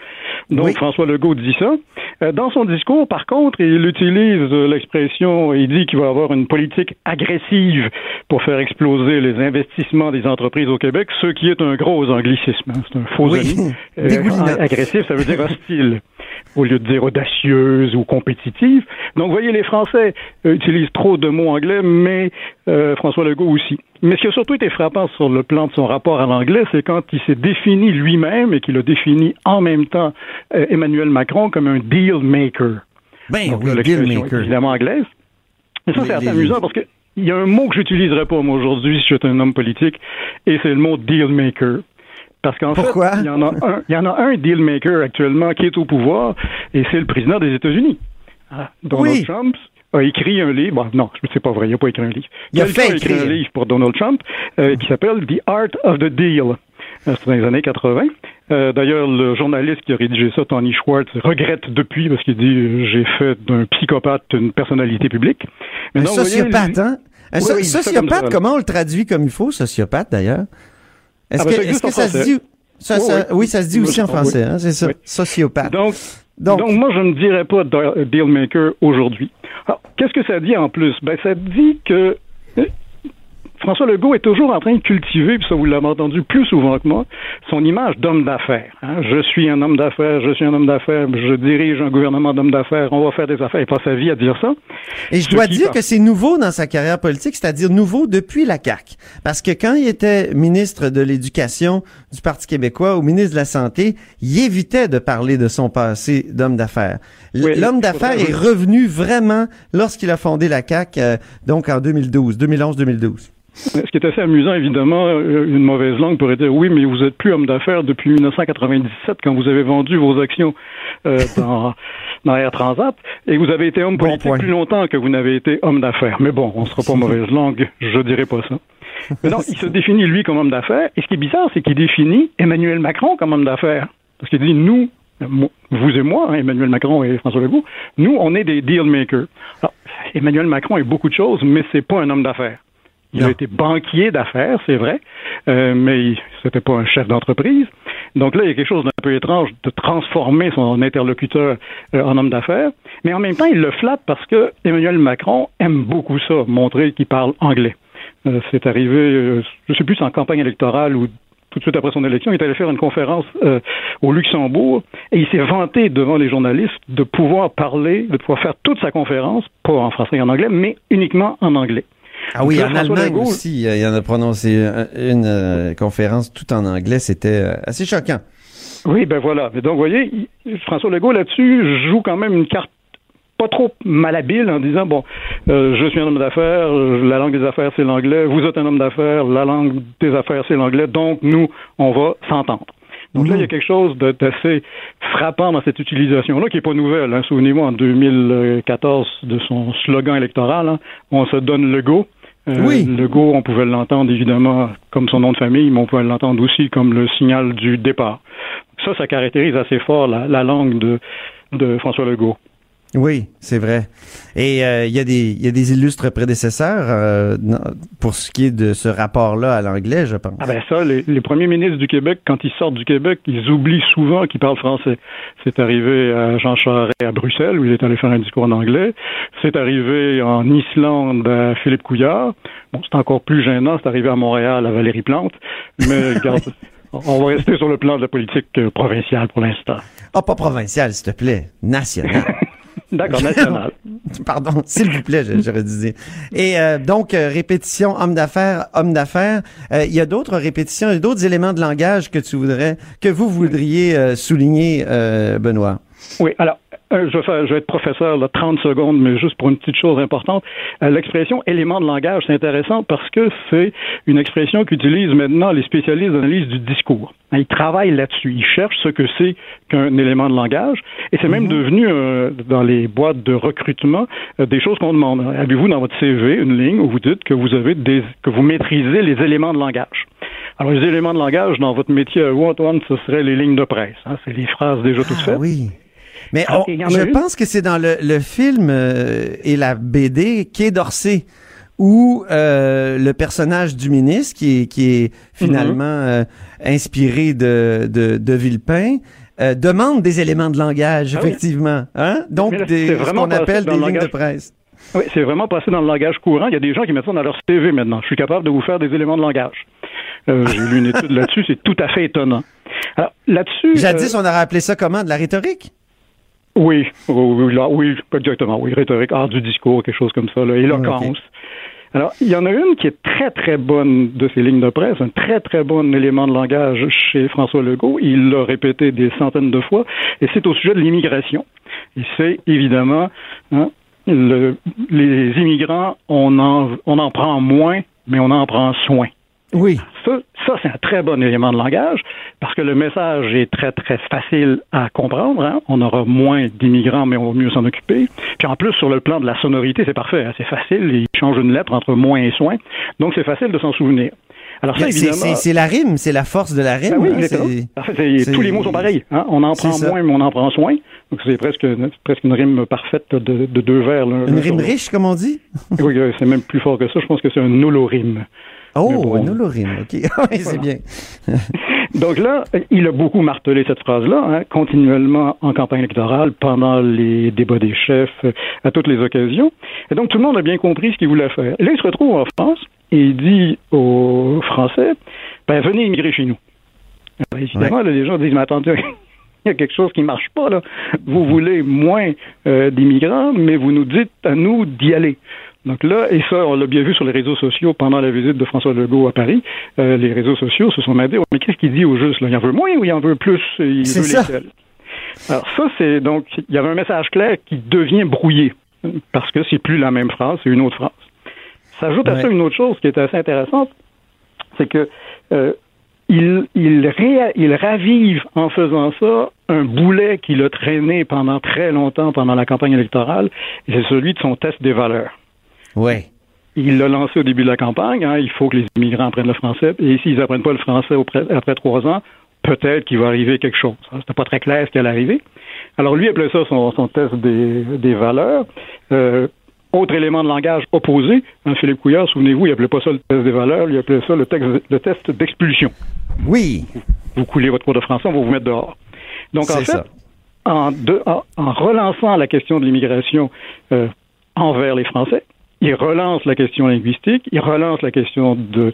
Donc, Oui. François Legault dit ça. Euh, dans son discours, par contre, il utilise euh, l'expression, il dit qu'il va avoir une politique agressive pour faire exploser les investissements des entreprises au Québec, ce qui est un gros anglicisme. hein. C'est un faux Oui. ami. Euh, agressif, ça veut dire hostile, au lieu de dire audacieuse ou compétitive. Donc, vous voyez, les Français utilisent trop de mots anglais, mais euh, François Legault aussi. Mais ce qui a surtout été frappant sur le plan de son rapport à l'anglais, c'est quand il s'est défini lui-même et qu'il a défini en même temps euh, Emmanuel Macron comme un deal maker. Ben Donc, oui, là, deal maker. évidemment anglaise. Et ça, c'est assez amusant parce que il y a un mot que j'utiliserais pas moi aujourd'hui si j'étais un homme politique, et c'est le mot deal maker. Parce qu'en fait, il y en a un, il y en a un deal maker actuellement qui est au pouvoir, et c'est le président des États-Unis. Ah, Donald Oui. Trump a écrit un livre. Bon, non, c'est pas vrai, il n'a pas écrit un livre. Il a fait a écrit un livre pour Donald Trump euh, qui s'appelle The Art of the Deal. Euh, C'est dans les années 80. Euh, D'ailleurs, le journaliste qui a rédigé ça, Tony Schwartz, regrette depuis parce qu'il dit euh, j'ai fait d'un psychopathe une personnalité publique. Mais Un voyez, sociopathe, hein? Un Oui, so- oui, il dit ça comme sociopathe, ça, comment on le traduit comme il faut, sociopathe d'ailleurs? Est-ce Ah, que, ça est-ce que ça se dit... ça- Oui, ça- oui. oui, ça se dit aussi en français, hein, c'est ça. Oui. Sociopathe. Donc, Donc- donc, moi, je ne dirais pas de- deal maker aujourd'hui. Alors, Qu'est-ce que ça dit en plus? Ben, ça dit que François Legault est toujours en train de cultiver, puis ça vous l'avez entendu plus souvent que moi, son image d'homme d'affaires. hein. Je suis un homme d'affaires, je suis un homme d'affaires, je dirige un gouvernement d'hommes d'affaires, on va faire des affaires. Il passe sa vie à dire ça. Et je Ce dois dire par- que c'est nouveau dans sa carrière politique, c'est-à-dire nouveau depuis la CAQ. Parce que quand il était ministre de l'Éducation du Parti québécois ou ministre de la Santé, il évitait de parler de son passé d'homme d'affaires. Oui, L'homme d'affaires est revenu vraiment lorsqu'il a fondé la CAQ, euh, donc en 2012, 2011-2012. Ce qui est assez amusant, évidemment, euh, une mauvaise langue pourrait dire oui, mais vous êtes plus homme d'affaires depuis 1997 quand vous avez vendu vos actions euh, dans, dans Air Transat et vous avez été homme Bon politique point. plus longtemps que vous n'avez été homme d'affaires. Mais bon, on sera pas mauvaise langue, je dirais pas ça. Mais non, il se définit lui comme homme d'affaires et ce qui est bizarre, c'est qu'il définit Emmanuel Macron comme homme d'affaires. Parce qu'il dit nous, vous et moi, hein, Emmanuel Macron et François Legault, nous, on est des deal makers. Alors, Emmanuel Macron est beaucoup de choses, mais c'est pas un homme d'affaires. Il a été banquier d'affaires, c'est vrai, euh, mais c'était pas un chef d'entreprise. Donc là, il y a quelque chose d'un peu étrange de transformer son interlocuteur euh, en homme d'affaires. Mais en même temps, il le flatte parce que Emmanuel Macron aime beaucoup ça, montrer qu'il parle anglais. Euh, c'est arrivé, euh, je sais plus, en campagne électorale ou tout de suite après son élection, il est allé faire une conférence euh, au Luxembourg et il s'est vanté devant les journalistes de pouvoir parler, de pouvoir faire toute sa conférence, pas en français et en anglais, mais uniquement en anglais. Ah oui, Là, en François Allemagne Legault- aussi, euh, il y en a prononcé une euh, conférence tout en anglais, c'était euh, assez choquant. Oui, ben voilà. Mais donc, vous voyez, François Legault, là-dessus, joue quand même une carte pas trop malhabile en disant bon, euh, je suis un homme d'affaires, la langue des affaires c'est l'anglais, vous êtes un homme d'affaires, la langue des affaires c'est l'anglais, donc nous on va s'entendre. Donc là, il y a quelque chose de- d'assez frappant dans cette utilisation-là, qui n'est pas nouvelle. Hein. Souvenez-vous, en 2014, de son slogan électoral, hein, on se donne le go. Euh, Oui. Le go, on pouvait l'entendre évidemment comme son nom de famille, mais on pouvait l'entendre aussi comme le signal du départ. Ça, ça caractérise assez fort la, la langue de, de François Legault. Oui, c'est vrai. Et euh, il y a des il y a des illustres prédécesseurs euh, pour ce qui est de ce rapport-là à l'anglais, je pense. Ah ben ça, les, les premiers ministres du Québec, quand ils sortent du Québec, ils oublient souvent qu'ils parlent français. C'est arrivé à Jean Charest à Bruxelles, où il est allé faire un discours en anglais. C'est arrivé en Islande à Philippe Couillard. Bon, c'est encore plus gênant, c'est arrivé à Montréal à Valérie Plante. Mais regarde, on va rester sur le plan de la politique euh, provinciale pour l'instant. Ah, pas provincial, s'il te plaît, national. D'accord, national. Pardon, s'il vous plaît, je- j'aurais dû dire. Et euh, donc, euh, répétition, homme d'affaires, homme d'affaires. Euh, Il y a d'autres répétitions, il y a d'autres éléments de langage que tu voudrais, que vous voudriez euh, souligner, euh, Benoît? Oui, alors, je, vais faire- je vais être professeur là, 30 secondes, mais juste pour une petite chose importante. Euh, L'expression élément de langage, c'est intéressant parce que c'est une expression qu'utilisent maintenant les spécialistes d'analyse du discours. Hein, Ils travaillent là-dessus. Ils cherchent ce que c'est qu'un élément de langage. Et c'est même devenu, euh, dans les boîtes de recrutement, euh, des choses qu'on demande. Avez-vous dans votre CV une ligne où vous dites que vous avez des, que vous maîtrisez les éléments de langage? Alors, les éléments de langage dans votre métier à vous, Antoine, ce serait les lignes de presse. hein. C'est les phrases déjà toutes faites. Ah Oui. Mais Ah, on- je pense que c'est dans le, le film euh, et la BD Quai d'Orsay où euh, le personnage du ministre, qui est, qui est finalement euh, inspiré de, de, de Villepin, demande des éléments de langage, Ah oui? effectivement. Hein? Donc, là, des, ce qu'on appelle des lignes de presse. Oui, c'est vraiment passé dans le langage courant. Il y a des gens qui mettent ça dans leur CV maintenant. Je suis capable de vous faire des éléments de langage. Euh, J'ai lu une étude là-dessus, c'est tout à fait étonnant. Alors, là-dessus. Jadis, euh, on aurait appelé ça comment? De la rhétorique? Oui, oui, oui, là, oui, pas exactement. Oui, rhétorique, art du discours, quelque chose comme ça, là, éloquence. Alors, il y en a une qui est très, très bonne de ces lignes de presse, un très, très bon élément de langage chez François Legault. Il l'a répété des centaines de fois, et c'est au sujet de l'immigration. Et c'est évidemment, hein, le- les immigrants, on en, on en prend moins, mais on en prend soin. Oui. Ça, ça c'est un très bon élément de langage parce que le message est très, très facile à comprendre. hein. On aura moins d'immigrants, mais on va mieux s'en occuper. Puis en plus, sur le plan de la sonorité, c'est parfait. hein. C'est facile. Il change une lettre entre moins et soin. Donc, c'est facile de s'en souvenir. Alors ça, C'est- évidemment... C'est la rime, c'est la force de la rime. Ben oui, hein, En fait, tous les mots sont pareils. On en prend moins, mais on en prend soin. Donc, c'est presque, presque une rime parfaite de, de deux vers. Une rime riche, comme on dit? Oui, c'est même plus fort que ça. Je pense que c'est un holorime. Oh, une holorime, OK. Oui, c'est bien. Donc là, il a beaucoup martelé cette phrase-là, hein, continuellement en campagne électorale, pendant les débats des chefs, euh, à toutes les occasions. Et donc tout le monde a bien compris ce qu'il voulait faire. Là, il se retrouve en France et il dit aux Français, ben venez immigrer chez nous. Alors, évidemment, là, les gens disent, mais attendez, il y a quelque chose qui marche pas là. Vous voulez moins euh, d'immigrants, mais vous nous dites à nous d'y aller. Donc là, et ça, on l'a bien vu sur les réseaux sociaux pendant la visite de François Legault à Paris. euh, les réseaux sociaux se sont demandé, mais qu'est-ce qu'il dit au juste? Là? Il en veut moins ou il en veut plus? Il veut ça. lesquels? Alors ça, c'est donc, il y avait un message clair qui devient brouillé parce que c'est plus la même phrase, c'est une autre phrase. S'ajoute à ça Ouais. une autre chose qui est assez intéressante, c'est que euh, il, il, ré- il ravive en faisant ça un boulet qu'il a traîné pendant très longtemps pendant la campagne électorale, et c'est celui de son test des valeurs. Ouais. Il l'a lancé au début de la campagne. hein, il faut que les immigrants apprennent le français. Et s'ils n'apprennent pas le français après trois ans, peut-être qu'il va arriver quelque chose. C'était pas très clair ce qui allait arriver. Alors lui appelait ça son, son test des, des valeurs. Euh, autre élément de langage opposé, hein, Philippe Couillard, souvenez-vous, il appelait pas ça le test des valeurs, il appelait ça le, texte, le test d'expulsion. Oui. Vous coulez votre cours de français, on va vous mettre dehors. Donc en fait, ça. en, de- en- en relançant la question de l'immigration euh, envers les Français, il relance la question linguistique, il relance la question de,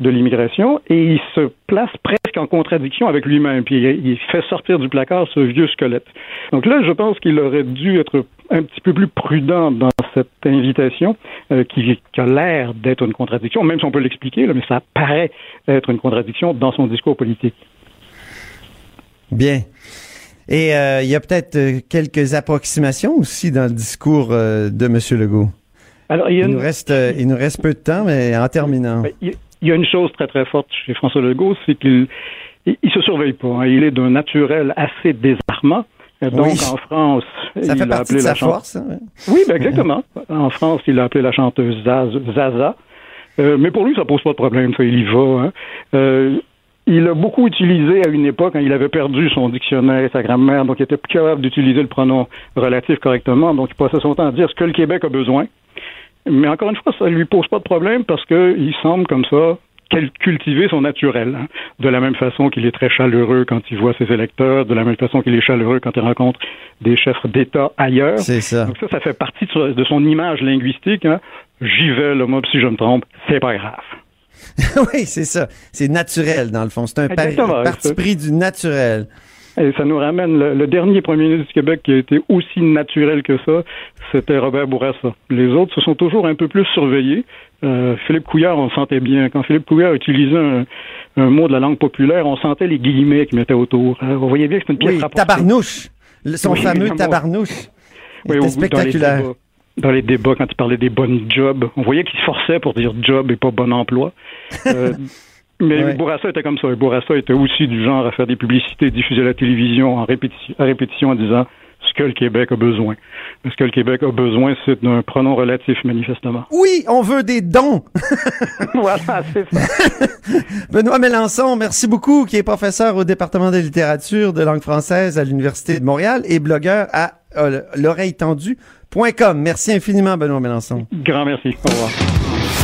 de l'immigration et il se place presque en contradiction avec lui-même. Puis il, fait sortir du placard ce vieux squelette. Donc là, je pense qu'il aurait dû être un petit peu plus prudent dans cette invitation euh, qui, a l'air d'être une contradiction, même si on peut l'expliquer, mais ça paraît être une contradiction dans son discours politique. Bien. Et euh, il y a peut-être euh, quelques approximations aussi dans le discours de M. Legault? Alors, il, y a Il une- nous reste, euh, il nous reste peu de temps, mais en terminant. Ben, il y a une chose très très forte chez François Legault, c'est qu'il il, il se surveille pas. hein. Il est d'un naturel assez désarmant. Donc Oui. en France, Ça il fait a appelé de la sa chan- force. hein. Oui, ben exactement. En France, il a appelé la chanteuse Zaz- Zaza. Euh, mais pour lui, ça pose pas de problème. Ça, il y va. hein. Euh, il a beaucoup utilisé à une époque, quand il avait perdu son dictionnaire et sa grammaire, donc il était plus capable d'utiliser le pronom relatif correctement. Donc il passait son temps à dire ce que le Québec a besoin. Mais encore une fois, ça lui pose pas de problème parce qu'il semble comme ça cultiver son naturel. hein. De la même façon qu'il est très chaleureux quand il voit ses électeurs, de la même façon qu'il est chaleureux quand il rencontre des chefs d'État ailleurs. C'est ça. Donc ça, ça fait partie de, son- image linguistique. hein. J'y vais, là, moi, si je me trompe, c'est pas grave. oui, c'est ça. C'est naturel, dans le fond. C'est un pari- Exactement, parti pris du naturel. Et ça nous ramène, le, le dernier premier ministre du Québec qui a été aussi naturel que ça, c'était Robert Bourassa. Les autres se sont toujours un peu plus surveillés. Euh, Philippe Couillard, on le sentait bien. Quand Philippe Couillard utilisait un, un mot de la langue populaire, on sentait les guillemets qu'il mettait autour. Euh, on voyait bien que c'était une pièce Oui, rapportée. tabarnouche. Le- Son Oui, fameux tabarnouche. Oui, au- spectaculaire. Dans les, débats, dans les débats, quand il parlait des bonnes jobs, on voyait qu'il se forçait pour dire job et pas bon emploi. Euh, mais Ouais. Bourassa était comme ça. Bourassa était aussi du genre à faire des publicités, diffuser à la télévision en répétition, à répétition en disant ce que le Québec a besoin. Ce que le Québec a besoin, c'est d'un pronom relatif, manifestement. Oui, on veut des dons. voilà, c'est ça. Benoît Mélenchon, merci beaucoup, qui est professeur au département de littérature de langue française à l'Université de Montréal et blogueur à euh, l'oreilleTendue.com. Merci infiniment, Benoît Mélenchon. Grand merci. Au revoir.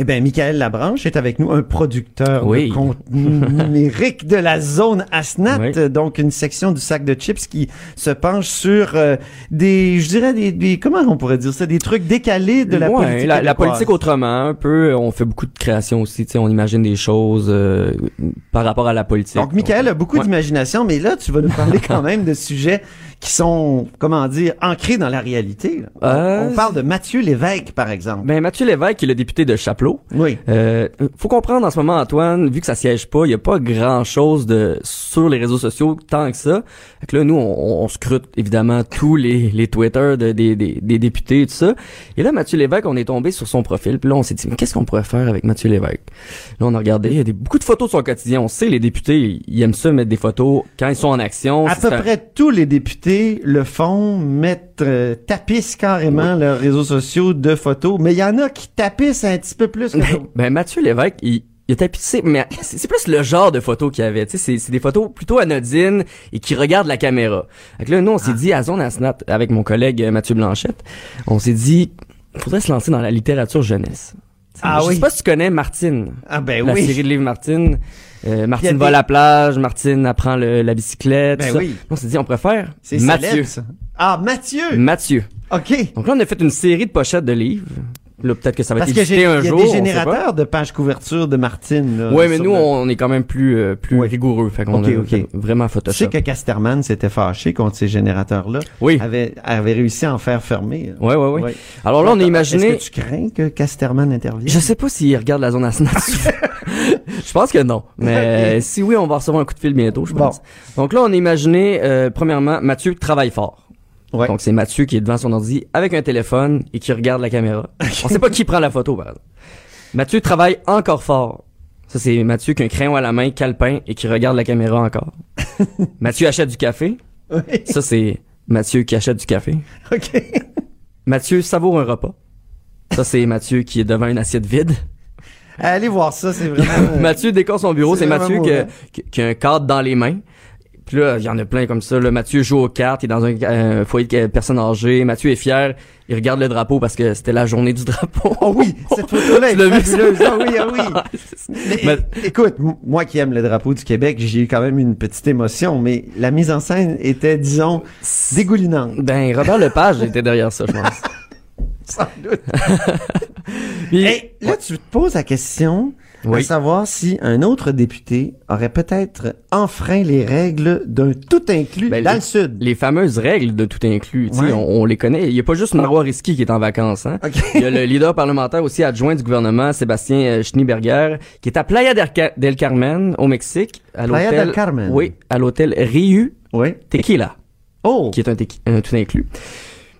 Eh bien, Michael Labranche est avec nous, un producteur Oui. de contenu numérique de la zone ASNAT, Oui. euh, donc une section du sac de chips qui se penche sur euh, des, je dirais, des, des- comment on pourrait dire ça, des trucs décalés de la Ouais, politique la, la politique autrement, un peu. On fait beaucoup de création aussi. Tu sais, on imagine des choses euh, par rapport à la politique. Donc, Michael a beaucoup Ouais. d'imagination, mais là, tu vas nous parler quand même de sujets qui sont, comment dire, ancrés dans la réalité. On- Euh, on parle de Mathieu Lévesque, par exemple. Ben Mathieu Lévesque, qui est le député de Oui. Euh, faut comprendre en ce moment, Antoine, vu que ça siège pas, il y a pas grand chose de sur les réseaux sociaux tant que ça. Fait que là, nous, on, on scrute évidemment tous les, les Twitter de- des, des, des députés et tout ça. Et là, Mathieu Lévesque, on est tombé sur son profil. Puis là, on s'est dit, mais qu'est-ce qu'on pourrait faire avec Mathieu Lévesque? Là, on a regardé, il y a des, beaucoup de photos de son quotidien. On sait, les députés, ils aiment ça mettre des photos quand ils sont en action. À peu près tous les députés le font, mettent, euh, tapissent carrément leurs réseaux sociaux de photos, mais il y en a qui tapissent un petit peu plus que Ben, ben, Mathieu Lévesque, il, il a tapissé, mais c'est plus le genre de photos qu'il y avait. C'est- des photos plutôt anodines et qui regardent la caméra. Là, nous, on Ah. s'est dit à Zone Asnat, avec mon collègue euh, Mathieu Blanchette, on s'est dit, faudrait se lancer dans la littérature jeunesse. Ah je oui. sais pas si tu connais Martine. Ah ben la oui. série de livres Martine. Euh, Martine des- va à la plage, Martine apprend le- la bicyclette. Ben tout ça. oui. On s'est dit, on préfère C'est Mathieu. ça. Ah, Mathieu! Mathieu. OK. Donc là, on a fait une série de pochettes de livres. Là, peut-être que ça va Parce être édité un il y a jour. des générateurs de pages couverture de Martine. là, Ouais, mais nous, le- on est quand même plus, euh, plus rigoureux. Fait qu'on Ok, a ok. fait vraiment Tu sais Photoshop. que Casterman s'était fâché contre ces générateurs-là. Oui. Avait, avait réussi à en faire fermer. Ouais, ouais. Ouais. Alors là, on a Est-ce imaginé. que tu crains que Casterman intervienne? Je sais pas s'il regarde la zone Asnat. je pense que non. Mais si oui, on va recevoir un coup de fil bientôt, je pense. Donc là, on a imaginé, euh, premièrement, Mathieu travaille fort. Ouais. Donc c'est Mathieu qui est devant son ordi avec un téléphone et qui regarde la caméra. on sait pas qui prend la photo, par exemple. Mathieu travaille encore fort. Ça, c'est Mathieu qui a un crayon à la main, calepin, et qui regarde la caméra encore. Mathieu achète du café. Oui. Ça, c'est Mathieu qui achète du café. OK. Mathieu savoure un repas. Ça, c'est Mathieu qui est devant une assiette vide. Allez voir ça, c'est vraiment... euh, Mathieu décore son bureau. c'est Mathieu qui a un cadre dans les mains. Puis là, il y en a plein comme ça. Là. Mathieu joue aux cartes. Il est dans un euh, foyer de personnes âgées. Mathieu est fier. Il regarde le drapeau parce que c'était la journée du drapeau. Oh oui, cette photo-là est fabuleuse. Ah oui, ah oui. Mais, Mais- écoute, moi qui aime le drapeau du Québec, j'ai eu quand même une petite émotion, mais la mise en scène était, disons, dégoulinante. Ben, Robert Lepage était derrière ça, je pense. Sans doute. Puis- Hey, là, tu te poses la question, à Oui. savoir si un autre député aurait peut-être enfreint les règles d'un tout inclus Ben, dans les- le Sud. Les fameuses règles de tout inclus, tu sais, Ouais. on, on les connaît. Il y a pas juste Marois Risky qui est en vacances. Hein. Il y a le leader parlementaire aussi adjoint du gouvernement, Sébastien euh, Schneeberger, qui est à Playa del, Ca- del Carmen, au Mexique. À Playa del Carmen. Oui, à l'hôtel Riu Oui. Tequila. Oh! Qui est un, un tout inclus.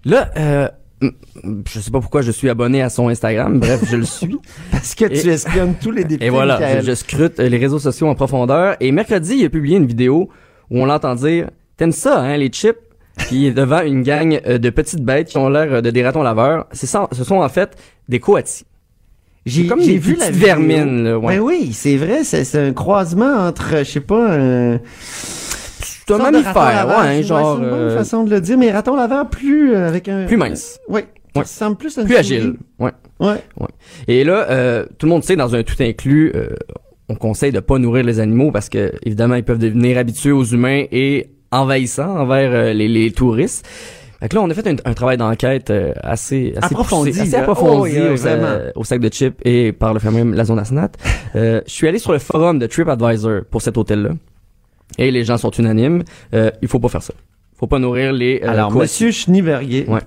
Là, euh, je sais pas pourquoi je suis abonné à son Instagram. Bref, je le suis. Parce que tu espionnes tous les députés. Et voilà, je, je scrute les réseaux sociaux en profondeur. Et mercredi, il a publié une vidéo où on l'entend dire « T'aimes ça, hein, les chips? » Puis il est devant une gang euh, de petites bêtes qui ont l'air euh, de des ratons laveurs. Ça, ce sont en fait des coatis. J'ai comme j'ai vu la vermines, là, ouais. Ben oui, c'est vrai, c'est c'est un croisement entre, je sais pas, un... C'est un mammifère, ouais, genre, C'est une bonne façon de le dire, mais raton laveur plus euh, avec un... Plus mince. Oui, Ouais. ressemble plus à une Plus agile. Ouais. Ouais. Ouais. Et là, euh, tout le monde sait, dans un tout inclus, euh, on conseille de pas nourrir les animaux parce que, évidemment, ils peuvent devenir habitués aux humains et envahissants envers euh, les, les touristes. Fait que là, on a fait un, un travail d'enquête euh, assez, assez Approfondi, poussé, assez approfondi Oh, oui, au, au sac de chips et par le fameux la zone Asnat. euh, je suis allé sur le forum de TripAdvisor pour cet hôtel-là. Et les gens sont unanimes. Euh, il faut pas faire ça. Faut pas nourrir les euh, Alors. Monsieur Schneeberger, Ouais.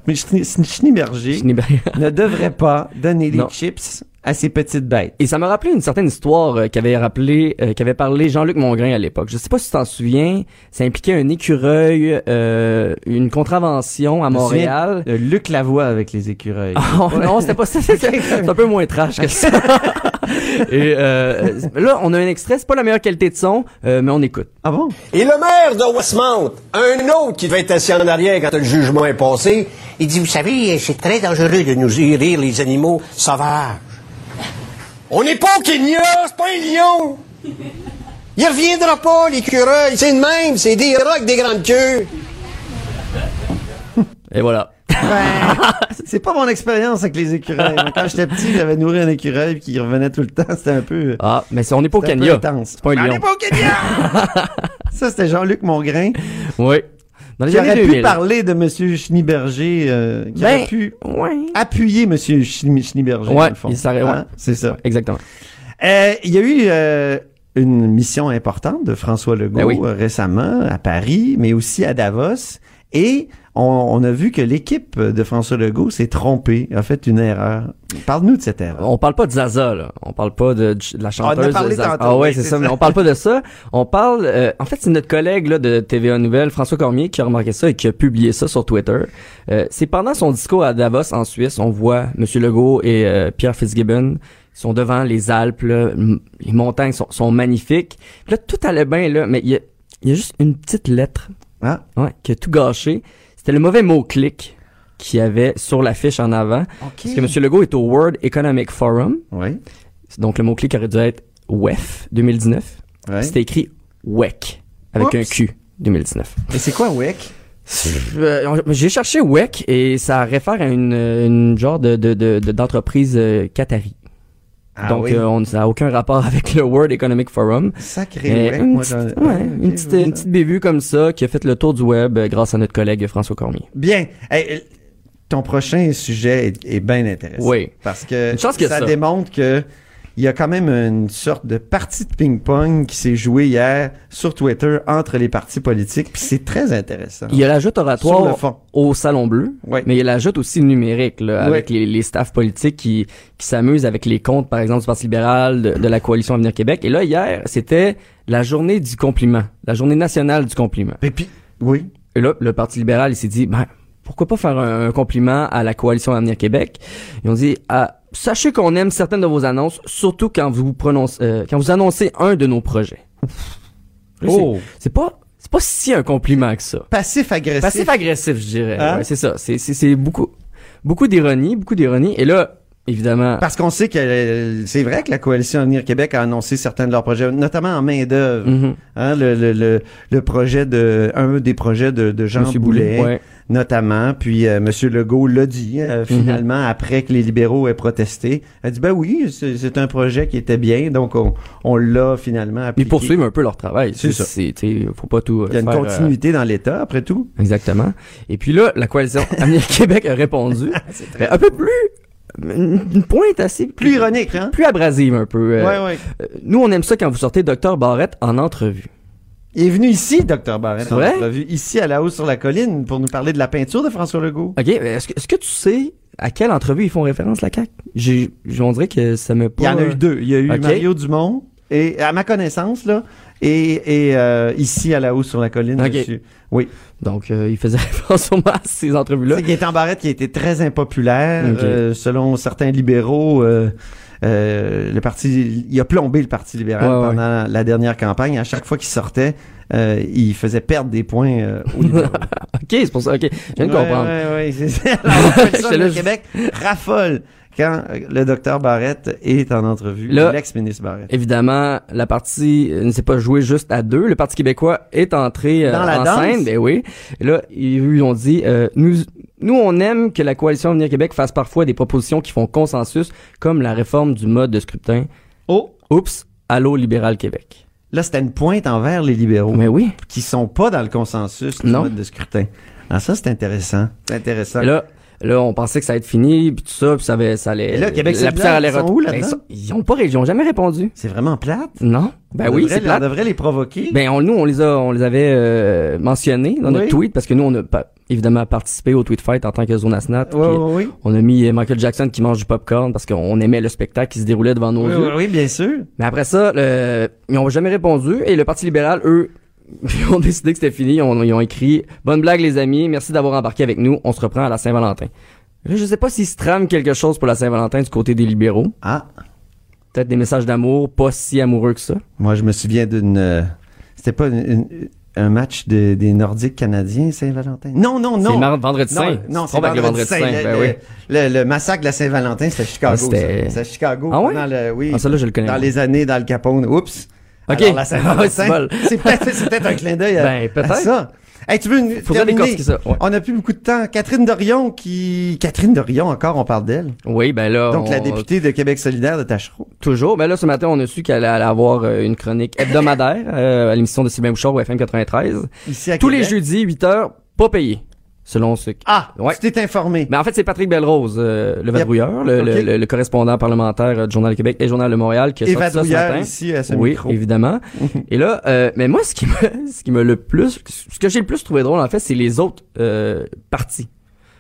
ne devrait pas donner des chips à ces petites bêtes. Et ça m'a rappelé une certaine histoire euh, qu'avait rappelé, euh, qu'avait parlé Jean-Luc Mongrain à l'époque. Je sais pas si tu t'en souviens. Ça impliquait un écureuil, euh, une contravention à Montréal. Luc Lavoie avec les écureuils. Oh, non, c'était pas ça. C'est un peu moins trash que ça. Et euh, là, on a un extrait. C'est pas la meilleure qualité de son, euh, mais on écoute. Ah bon? Et le maire de Westmount, un autre qui devait être assis en arrière quand le jugement est passé, il dit, vous savez, c'est très dangereux de nous rire les animaux sauvages. On n'est pas au Kenya, c'est pas un lion. Il reviendra pas, l'écureuil. C'est le même, c'est des avec des grandes queues. Et voilà. C'est pas mon expérience avec les écureuils. Quand j'étais petit, j'avais nourri un écureuil qui revenait tout le temps. C'était un peu... Ah, mais c'est- on n'est pas au Kenya. C'est pas un On n'est pas au Kenya! Ça, c'était Jean-Luc Mongrain. Oui. Dans les Qui aurait années pu 2000. parler de Monsieur Schneeberger, euh, qui Ben, aurait pu ouais. appuyer Monsieur Schne- Schneeberger, Ouais, dans le fond. il s'arrête- ouais. Hein? C'est ça. Exactement. Euh, Il y a eu euh, une mission importante de François Legault Ben oui. euh, récemment à Paris, mais aussi à Davos. Et on, on a vu que l'équipe de François Legault s'est trompée, a fait une erreur. Parle-nous de cette erreur. On parle pas de Zaza, là. On parle pas de, de la chanteuse. On a parlé Zaza. tantôt, Ah ouais, c'est ça, mais on parle pas de ça. On parle, euh, en fait, c'est notre collègue, là, de TVA Nouvelle, François Cormier, qui a remarqué ça et qui a publié ça sur Twitter. Euh, c'est pendant son discours à Davos, en Suisse, on voit Monsieur Legault et euh, Pierre Fitzgibbon ils sont devant les Alpes, là. M- les montagnes sont, sont magnifiques. Puis là, tout allait bien, là, mais il y a, y a juste une petite lettre, Ah. ouais, qui a tout gâché. C'était le mauvais mot-clic qu'il y avait sur l'affiche en avant. Parce que M. Legault est au World Economic Forum. Oui. Donc, le mot-clic aurait dû être WEF 2019. Ouais. C'était écrit WEC avec un. Q 2019. Et c'est quoi WEC? Euh, J'ai cherché WEC et ça réfère à une, une genre de de- de- de- d'entreprise euh, qatari. Ah Donc, oui. euh, on, ça n'a aucun rapport avec le World Economic Forum. Sacré une, moi, petite, ouais, une, petite, une petite bévue comme ça qui a fait le tour du web euh, grâce à notre collègue François Cormier. Bien. Hey, euh, ton prochain sujet est, est bien intéressant. Oui. Parce que ça. démontre que il y a quand même une sorte de partie de ping-pong qui s'est jouée hier sur Twitter entre les partis politiques, puis c'est très intéressant. Il y a l'ajout Sur le oratoire fond. au Salon Bleu, Ouais. mais il y a l'ajout aussi numérique là, Ouais. avec les, les staffs politiques qui, qui s'amusent avec les comptes, par exemple, du Parti libéral, de, de la Coalition Avenir Québec. Et là, hier, c'était la journée du compliment, la journée nationale du compliment. Et puis, oui. Et là, le Parti libéral, il s'est dit, ben, pourquoi pas faire un, un compliment à la Coalition Avenir Québec? Ils ont dit, ah, sachez qu'on aime certaines de vos annonces, surtout quand vous prononcez, euh, quand vous annoncez un de nos projets. Oh. C'est pas, c'est pas si un compliment que ça. Passif-agressif. Passif agressif, je dirais. Hein? Ouais, c'est ça. C'est beaucoup, beaucoup d'ironie, beaucoup d'ironie. Et là, évidemment. Parce qu'on sait que euh, c'est vrai que la coalition Avenir Québec a annoncé certains de leurs projets, notamment en main d'œuvre. Mhm. Hein, le, le, le, le projet de un des projets de, de Jean Monsieur Boulet, Boulet, ouais. notamment. Puis euh, Monsieur Legault l'a dit euh, finalement après que les libéraux aient protesté. Elle a dit ben oui, c'est un projet qui était bien, donc on, on l'a finalement Ils appliqué. poursuivent un peu leur travail. C'est ça. Faut pas tout. euh, Il y a une faire, euh, continuité dans l'État après tout. Exactement. Et puis là, la coalition Avenir Québec a répondu. Un peu plus, une, pointe assez Plus ironique, hein? plus abrasive un peu. Euh, Ouais, ouais. euh, nous, on aime ça quand vous sortez Dr Barrett en entrevue. Il est venu ici, Dr. Barrett. C'est vrai? On l'a vu ici à la hausse sur la colline pour nous parler de la peinture de François Legault. OK, mais est-ce que, est-ce que tu sais à quelle entrevue ils font référence, la CAQ? J'ai, on dirait que ça me Il y en a eu deux. Il y a eu Ok. Mario Dumont, et à ma connaissance, là, et, et euh, ici à la hausse sur la colline. Ok. je suis- Oui. Donc, euh, il faisait référence sûrement à ces entrevues-là. C'est Gaétan Barrette qui a été très impopulaire, euh, selon certains libéraux. euh, euh, le parti, il a plombé le Parti libéral Ouais, ouais. pendant la dernière campagne. À chaque fois qu'il sortait, euh, il faisait perdre des points aux libéraux. OK, c'est pour ça. OK, je viens de Ouais, comprendre. Ouais, ouais, c'est ça. Alors, le Québec raffole quand le docteur Barrette est en entrevue. L'ex-ministre Barrette. Évidemment, la partie ne s'est pas jouée juste à deux. Le Parti québécois est entré euh, Dans la en danse? scène. Ben oui. Et là, ils lui ont dit, euh, nous, nous, on aime que la coalition Avenir Québec fasse parfois des propositions qui font consensus, comme la réforme du mode de scrutin. Oh! Oups! Allô, Libéral Québec. Là, c'était une pointe envers les libéraux. Mais oui. Qui sont pas dans le consensus du Non. mode de scrutin. Alors ça, c'est intéressant. C'est intéressant. Et là, là, on pensait que ça allait être fini, puis tout ça, puis ça, avait, ça allait. Et là, Québec la poussière allait ils sont où là-dedans? Ben, ça- ils ont pas, ils ont jamais répondu. c'est vraiment plate? Non. Ben On oui, c'est plate. On devrait les provoquer. Ben on, nous on les a on les avait euh, mentionnés dans notre tweet parce que nous on a pas, évidemment participé au tweet fight en tant que zone Asnat. Oui, oui, oui. On a mis euh, Michael Jackson qui mange du popcorn parce qu'on aimait le spectacle qui se déroulait devant nos Oui, yeux. oui, oui, bien sûr. Mais après ça, le, ils ont jamais répondu et le Parti libéral eux ils ont décidé que c'était fini. Ils ont, ils ont écrit bonne blague les amis, merci d'avoir embarqué avec nous. On se reprend à la Saint-Valentin. Là, je sais pas s'ils se trament quelque chose pour la Saint-Valentin du côté des libéraux. Ah. Peut-être des messages d'amour, pas si amoureux que ça. Moi, je me souviens d'une. euh, C'était pas une- une- un match de- des Nordiques canadiens Saint-Valentin? Non, non, non. C'est Vendredi Saint. Non, c'est vendredi Vendredi Saint. Saint, Le, ben oui. le- le- le massacre de la Saint-Valentin, c'était à Chicago. Ah, c'était- à Chicago. Ah le, oui. Ah, ça, là, je le connais Dans les années dans le Capone. Oups. Ok. Alors, la Ah, c'est peut-être c'est peut-être un clin d'œil à, Ben, peut-être. ça. Hey, tu veux une, Faudrait terminer? décortiquer ça, ouais. On n'a plus beaucoup de temps. Catherine Dorion qui... Catherine Dorion, encore, on parle d'elle. Oui, ben là. Donc, on- la députée de Québec solidaire de Tachereau. Toujours. Ben là, ce matin, on a su qu'elle allait avoir euh, une chronique hebdomadaire euh, à l'émission de Sylvain Bouchard au FM 93. Ici à Tous les jeudis, 8 heures, pas payé. Selon ce Ah, Ouais. tu t'es informé. Mais en fait, c'est Patrick Belrose, euh, le vadrouilleur, le, le- le- le correspondant parlementaire euh, du Journal de Québec et Journal de Montréal qui a Et sorti ça ce matin. ici à ce oui, micro. évidemment. et là, euh, mais moi, ce qui me, ce qui me le plus, ce que j'ai le plus trouvé drôle, en fait, c'est les autres euh, partis.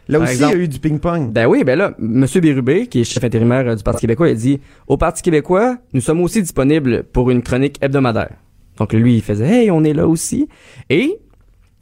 Là Par aussi, exemple- il y a eu du ping-pong. Ben oui, ben là, Monsieur Bérubé, qui est chef intérimaire euh, du Parti québécois, il a dit au Parti québécois, nous sommes aussi disponibles pour une chronique hebdomadaire. Donc lui, il faisait hey, on est là aussi. Et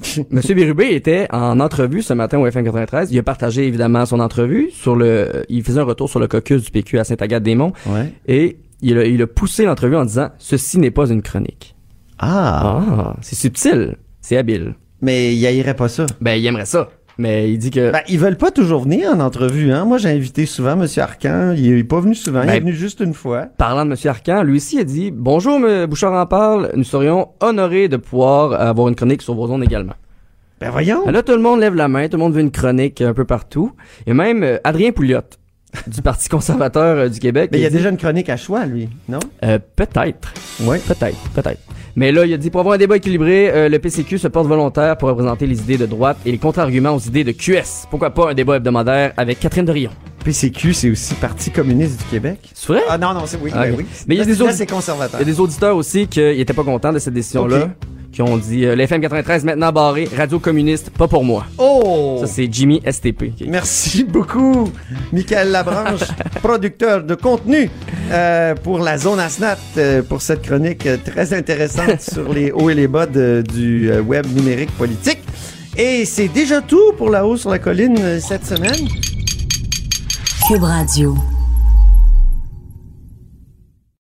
Monsieur Bérubé était en entrevue ce matin au FM 93. Il a partagé évidemment son entrevue sur le. Il faisait un retour sur le caucus du PQ à Saint-Agathe-des-Monts Ouais. et il a, il a poussé l'entrevue en disant ceci n'est pas une chronique. Ah. Ah, c'est subtil, c'est habile. Mais il haïrait pas ça. Ben il aimerait ça, mais il dit que Ben, ils veulent pas toujours venir en entrevue, hein. Moi, j'ai invité souvent M. Arcan. Il est pas venu souvent. il Ben, est venu juste une fois. Parlant de M. Arcan, lui aussi a dit Bonjour, M. Bouchard en parle. Nous serions honorés de pouvoir avoir une chronique sur vos zones également. Ben, voyons. Ben Là, tout le monde lève la main, tout le monde veut une chronique un peu partout. Et même euh, Adrien Pouliot, du Parti conservateur euh, du Québec. Mais il y a dit, déjà une chronique à choix, lui, non? euh, peut-être. Oui. Peut-être, peut-être. Mais là, il a dit pour avoir un débat équilibré, euh, le PCQ se porte volontaire pour représenter les idées de droite et les contre-arguments aux idées de QS. Pourquoi pas un débat hebdomadaire avec Catherine Dorion? PCQ, c'est aussi Parti communiste du Québec. C'est vrai? Ah non, non, c'est oui. Ah, ben oui. Mais il y a des là, autres- c'est Il y conservateur. a des auditeurs aussi qui n'étaient pas contents de cette décision-là, qui ont dit euh, l'FM 93 maintenant barré, radio communiste, pas pour moi. Oh! Ça, c'est Jimmy STP. Merci beaucoup, Michael Labranche, producteur de contenu euh, pour la zone ASNAT, euh, pour cette chronique euh, très intéressante sur les hauts et les bas de- du euh, web numérique politique. Et c'est déjà tout pour la hausse sur la colline euh, cette semaine. Cube Radio.